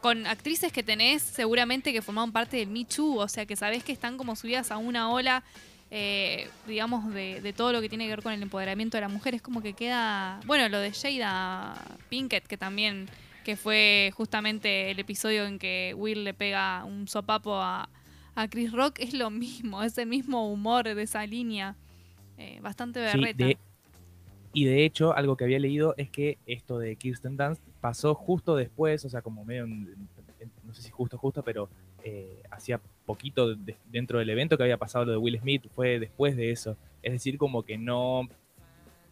con actrices que tenés seguramente que formaron parte del Me Too, o sea que sabés que están como subidas a una ola, eh, digamos, de, de todo lo que tiene que ver con el empoderamiento de la mujer. Es como que queda, bueno, lo de Jada Pinkett, que también, que fue justamente el episodio en que Will le pega un sopapo a, a Chris Rock, es lo mismo, [LAUGHS] es el mismo humor de esa línea, eh, bastante Sí, berreta. de- y de hecho, algo que había leído es que esto de Kirsten Dunst pasó justo después, o sea, como medio, en- en- no sé si justo, justo, pero eh, hacía poquito de- dentro del evento que había pasado lo de Will Smith, fue después de eso. Es decir, como que no,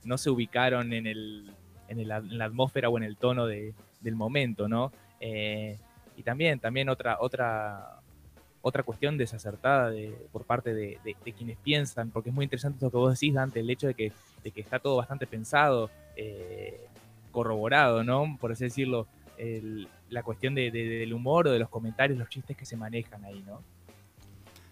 no se ubicaron en, el, en, el- en la atmósfera o en el tono de- del momento, ¿no? Eh, y también, también otra, otra, otra cuestión desacertada de, por parte de, de- de quienes piensan, porque es muy interesante lo que vos decís, Dante, el hecho de que, de que está todo bastante pensado, eh, corroborado, ¿no? Por así decirlo, el- la cuestión de- de- del humor o de los comentarios, los chistes que se manejan ahí, ¿no?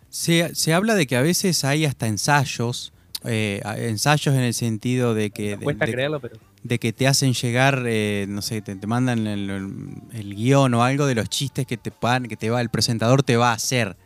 Se, se habla de que a veces hay hasta ensayos, eh, ensayos en el sentido de que... de- Cuesta creerlo, pero de que te hacen llegar, eh, no sé, te, te mandan el, el- el guion o algo de los chistes que te que te va, el presentador te va a hacer,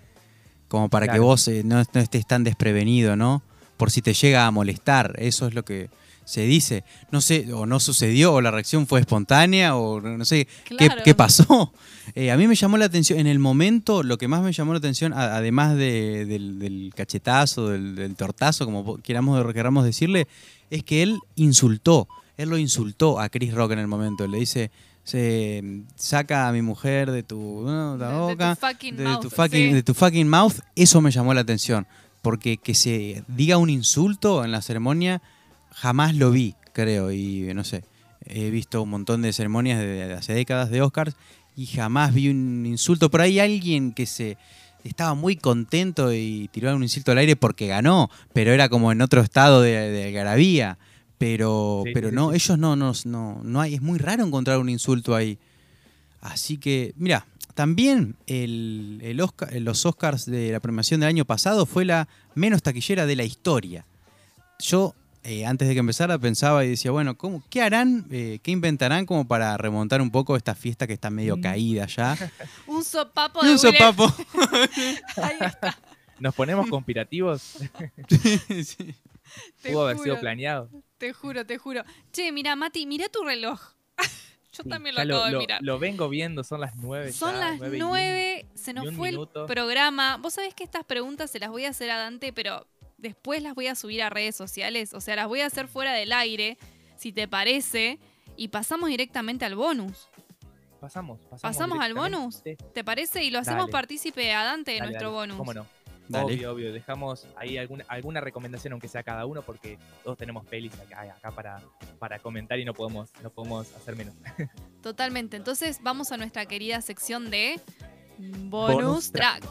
como para que vos eh, no, no estés tan desprevenido, ¿no? Por si te llega a molestar, eso es lo que se dice. No sé, o no sucedió, o la reacción fue espontánea, o no sé qué, Claro. qué pasó. [LAUGHS] Eh, a mí me llamó la atención, en el momento, lo que más me llamó la atención, a- además de- del, del cachetazo, del, del tortazo, como queramos, queramos decirle, es que él insultó. Él lo insultó a Chris Rock en el momento. Le dice, se, saca a mi mujer de tu, ¿no? la De- de tu boca, fucking de, mouth, tu fucking, sí. de tu fucking mouth. Eso me llamó la atención. Porque que se diga un insulto en la ceremonia, jamás lo vi, creo. Y no sé, he visto un montón de ceremonias de, hace décadas de Oscars y jamás vi un insulto. Por ahí alguien que se estaba muy contento y tiró un insulto al aire porque ganó, pero era como en otro estado de, de algarabía. Pero, Sí, pero sí, no, sí. ellos no, no, no, no hay, es muy raro encontrar un insulto ahí. Así que, mira, también el, el Oscar- los Oscars de la premiación del año pasado fue la menos taquillera de la historia. Yo, eh, antes de que empezara, pensaba y decía, bueno, ¿cómo, ¿qué harán, eh, qué inventarán como para remontar un poco esta fiesta que está medio Mm. caída ya? [LAUGHS] Un sopapo de un sopapo. [LAUGHS] Ahí está. ¿Nos ponemos conspirativos? [LAUGHS] Sí. Te Pudo haber sido planeado. Te juro, te juro. Che, mira, Mati, mira tu reloj. [LAUGHS] Yo Sí, también lo acabo de lo, mirar. lo vengo viendo, son las 9 Son las nueve y un- 9, se nos fue minuto. el programa. Vos sabés que estas preguntas se las voy a hacer a Dante, pero después las voy a subir a redes sociales. O sea, las voy a hacer fuera del aire, si te parece. Y pasamos directamente al bonus. Pasamos, pasamos. ¿Pasamos al bonus? ¿Te parece? Y lo hacemos Dale. partícipe a Dante de Dale, nuestro dale, bonus. ¿Cómo no? Dale. Obvio, obvio. Dejamos ahí alguna, alguna recomendación, aunque sea cada uno, porque todos tenemos pelis acá, acá para, para comentar y no podemos, no podemos hacer menos. [LAUGHS] Totalmente. Entonces vamos a nuestra querida sección de bonus, Bonus track.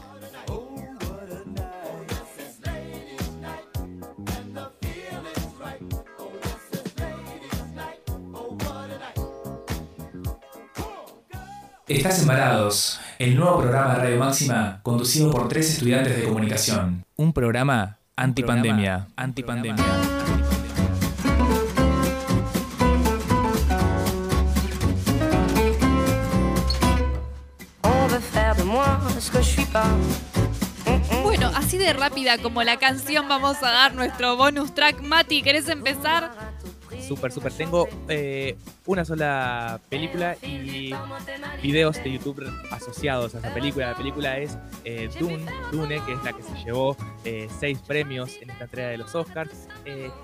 Estás embarados, el nuevo programa de Radio Máxima conducido por tres estudiantes de comunicación. Un programa antipandemia, antipandemia. Bueno, así de rápida como la canción vamos a dar nuestro bonus track. Mati, ¿querés empezar? Súper, súper. Tengo eh, una sola película y videos de YouTube asociados a esa película. La película es eh, Dune, Dune, que es la que se llevó eh, seis premios en esta entrega de los Oscars.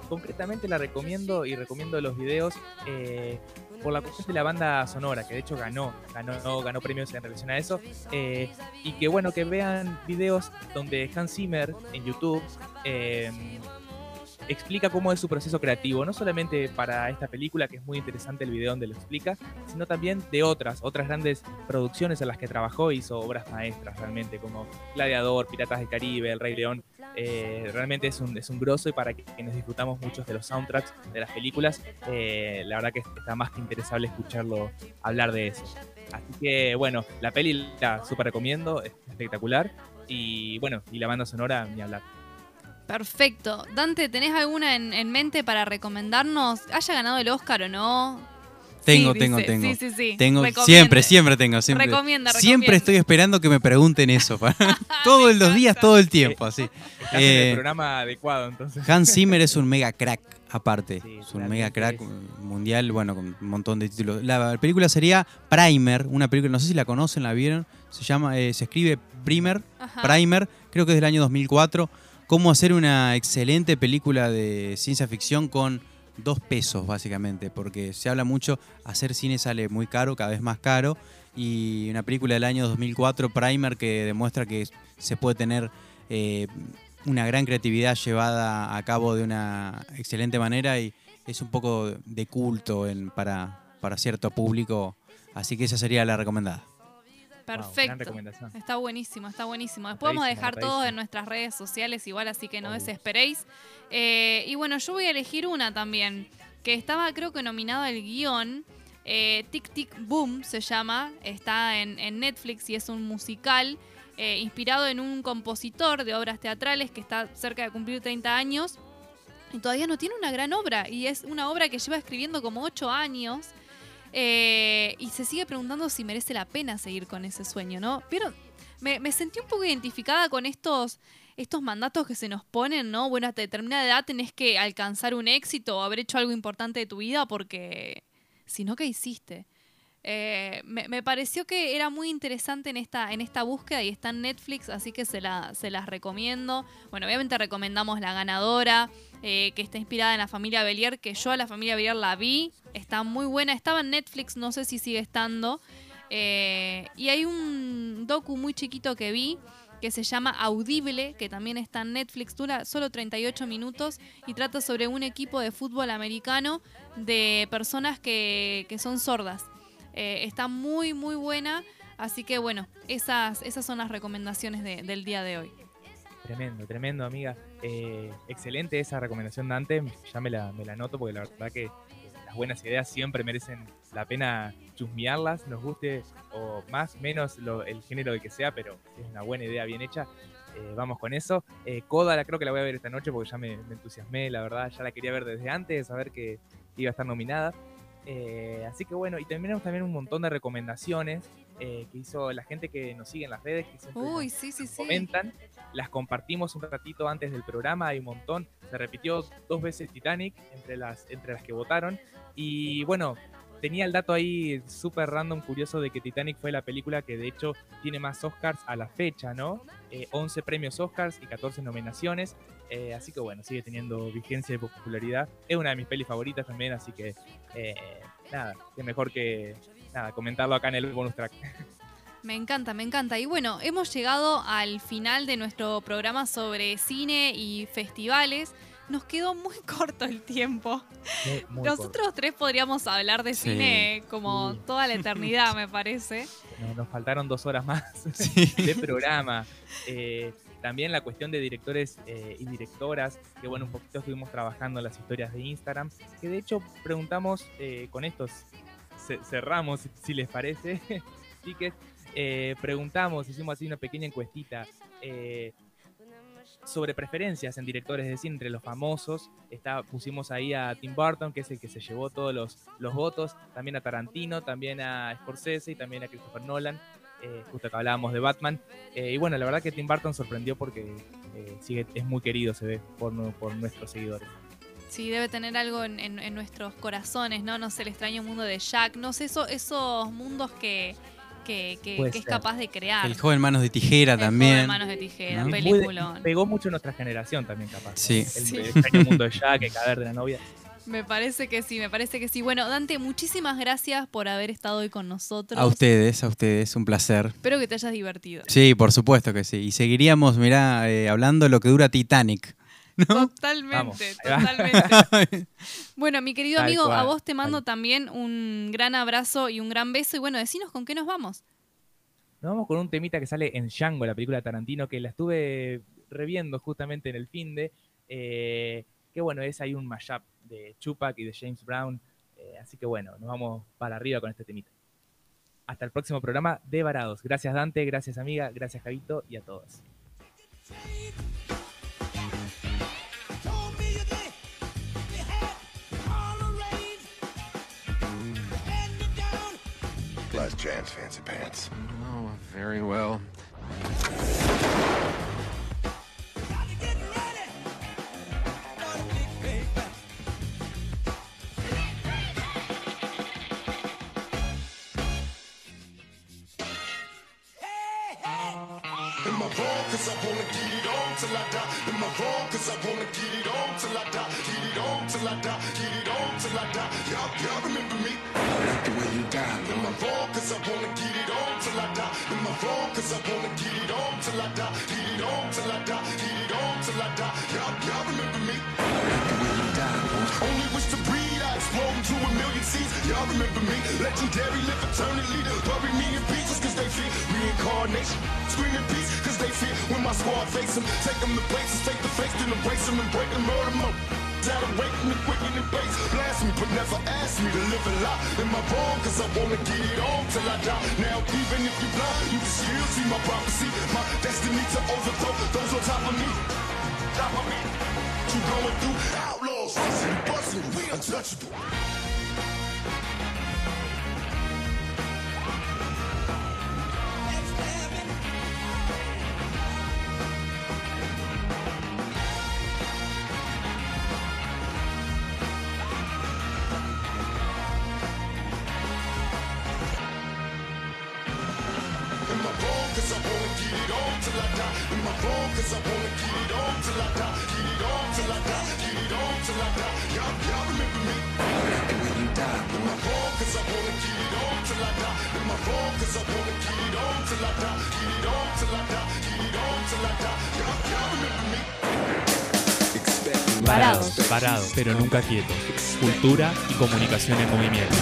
Concretamente la recomiendo y recomiendo los videos por la cuestión de la banda sonora, que de hecho ganó, ganó, ganó premios en relación a eso. Y que bueno, que vean videos donde Hans Zimmer en YouTube explica cómo es su proceso creativo, no solamente para esta película, que es muy interesante el video donde lo explica, sino también de otras, otras grandes producciones en las que trabajó, hizo obras maestras realmente, como Gladiador, Piratas del Caribe, El Rey León. Eh, realmente es un, es un grosso y para quienes disfrutamos muchos de los soundtracks de las películas, eh, la verdad que está más que interesable escucharlo hablar de eso. Así que bueno, la peli la súper recomiendo, es espectacular. Y bueno, y la banda sonora, ni hablar. Perfecto. Dante, ¿tenés alguna en, en mente para recomendarnos? ¿Haya ganado el Oscar o no? Tengo, Sí, tengo, dice. tengo. Sí, sí, sí. Tengo, siempre, siempre tengo. Siempre, Recomienda, siempre estoy esperando que me pregunten eso. para- [LAUGHS] [LAUGHS] Todos los días, todo el tiempo, así. [LAUGHS] Estás en Eh, el programa adecuado, entonces. Hans Zimmer es un mega crack, aparte. Sí, es un mega crack es. mundial, bueno, con un montón de títulos. La película sería Primer, una película, no sé si la conocen, la vieron. Se llama, eh, se escribe Primer, Ajá. Primer, creo que es del año 2004. Cómo hacer una excelente película de ciencia ficción con dos pesos, básicamente, porque se habla mucho, hacer cine sale muy caro, cada vez más caro, y una película del año 2004, Primer, que demuestra que se puede tener eh, una gran creatividad llevada a cabo de una excelente manera y es un poco de culto en, para, para cierto público, así que esa sería la recomendada. Perfecto. recomendación. está buenísimo, está buenísimo. Después vamos a dejar notadísimo. en nuestras redes sociales igual, así que no Obvio. desesperéis. Eh, y bueno, yo voy a elegir una también, que estaba creo que nominada al guion. Eh, Tic Tic Boom se llama, está en, en Netflix y es un musical eh, inspirado en un compositor de obras teatrales que está cerca de cumplir 30 años y todavía no tiene una gran obra y es una obra que lleva escribiendo como 8 años eh, y se sigue preguntando si merece la pena seguir con ese sueño, ¿no? Pero me, sentí un poco identificada con estos, estos mandatos que se nos ponen, ¿no? Bueno, hasta determinada edad tenés que alcanzar un éxito o haber hecho algo importante de tu vida porque si no, ¿qué hiciste? Eh, me, me pareció que era muy interesante en esta, en esta búsqueda y está en Netflix, así que se, la, se las recomiendo. Bueno, obviamente recomendamos La Ganadora, eh, que está inspirada en la familia Belier, que yo a la familia Belier la vi, está muy buena, estaba en Netflix, no sé si sigue estando. Eh, y hay un docu muy chiquito que vi que se llama Audible, que también está en Netflix, dura solo 38 minutos y trata sobre un equipo de fútbol americano de personas que, que son sordas. Eh, está muy, muy buena, así que bueno, esas, esas son las recomendaciones de- del día de hoy. Tremendo, tremendo, amiga. Eh, excelente esa recomendación, Dante. Ya me la, me la anoto porque la verdad que las buenas ideas siempre merecen la pena chusmearlas, nos guste o más, menos el género de que sea, pero es una buena idea bien hecha. eh, vamos con eso. Eh, Coda, la creo que la voy a ver esta noche porque ya me, me entusiasmé, la verdad, ya la quería ver desde antes, saber que iba a estar nominada. Eh, así que bueno, y tenemos también un montón de recomendaciones eh, que hizo la gente que nos sigue en las redes, que siempre Uy, nos- sí, sí, sí. comentan, las compartimos un ratito antes del programa, hay un montón, se repitió dos veces Titanic entre las, entre las que votaron, y bueno, tenía el dato ahí súper random, curioso, de que Titanic fue la película que de hecho tiene más Oscars a la fecha, ¿no? Eh, 11 premios Oscars y 14 nominaciones. Eh, así que bueno, sigue teniendo vigencia y popularidad. Es una de mis pelis favoritas también, así que eh, nada, que mejor que nada, comentarlo acá en el bonus track. [LAUGHS] Me encanta, me encanta. Y bueno, hemos llegado al final de nuestro programa sobre cine y festivales. Nos quedó muy [LAUGHS] corto el tiempo. Muy- muy Nosotros tres podríamos hablar de Sí. cine como Sí. toda la eternidad, me parece. [LAUGHS] Nos, nos faltaron dos horas más [LAUGHS] de programa. Eh, también la cuestión de directores eh, y directoras, que bueno, un poquito estuvimos trabajando en las historias de Instagram, que de hecho preguntamos eh, con estos, ce- cerramos, si- les parece, tickets, eh, preguntamos, hicimos así una pequeña encuestita. Sobre preferencias en directores de cine entre los famosos. Está, pusimos ahí a Tim Burton, que es el que se llevó todos los, los votos, también a Tarantino, también a Scorsese y también a Christopher Nolan, eh, justo que hablábamos de Batman. Eh, y bueno, la verdad que Tim Burton sorprendió porque eh, sigue, es muy querido, se ve, por, por nuestros seguidores. Sí, debe tener algo en, en- en nuestros corazones, ¿no? No sé, el extraño mundo de Jack. No sé, eso, esos mundos que, que, que- Puede que es capaz de crear. El joven manos de tijera El también. joven Manos de Tijera, ¿no? Peliculón. pegó mucho nuestra generación también, capaz. ¿no? Sí. El, Sí. el extraño mundo de Jack, el cadáver de la novia. Me parece que sí, me parece que sí. Bueno, Dante, muchísimas gracias por haber estado hoy con nosotros. A ustedes, a ustedes, un placer. Espero que te hayas divertido. Sí, por supuesto que sí. Y seguiríamos, mirá, eh, hablando lo que dura Titanic. [LAUGHS] Totalmente, Vamos, ahí va. totalmente. [LAUGHS] Bueno, mi querido Tal amigo, a vos te mando también un gran abrazo y un gran beso. Y bueno, decinos con qué nos vamos. Nos vamos con un temita que sale en Django, la película de Tarantino, que la estuve reviendo justamente en el fin de. eh, que bueno, es ahí un mashup de Tupac y de James Brown. eh, así que bueno, nos vamos para arriba con este temita. Hasta el próximo programa de Varados. Gracias Dante, gracias amiga, gracias Javito y a todos. Last chance, fancy pants. Oh, very well. Legendary, live eternally. Bury me in pieces cause they fear reincarnation. Screaming peace cause they fear when my squad face them. Take them to places, take the face, then embrace them and break them, murder them. Out of waiting and quicken and base. Blast me, but never ask me to live a lie. Am I wrong? Cause I wanna get it on till I die. Now, even if you're blind, you can still see my prophecy. My destiny to overthrow those on top of me. Top of me. You going through? Outlaws, busting busting, we untouchable. Pero nunca quietos. Cultura y comunicación en movimiento.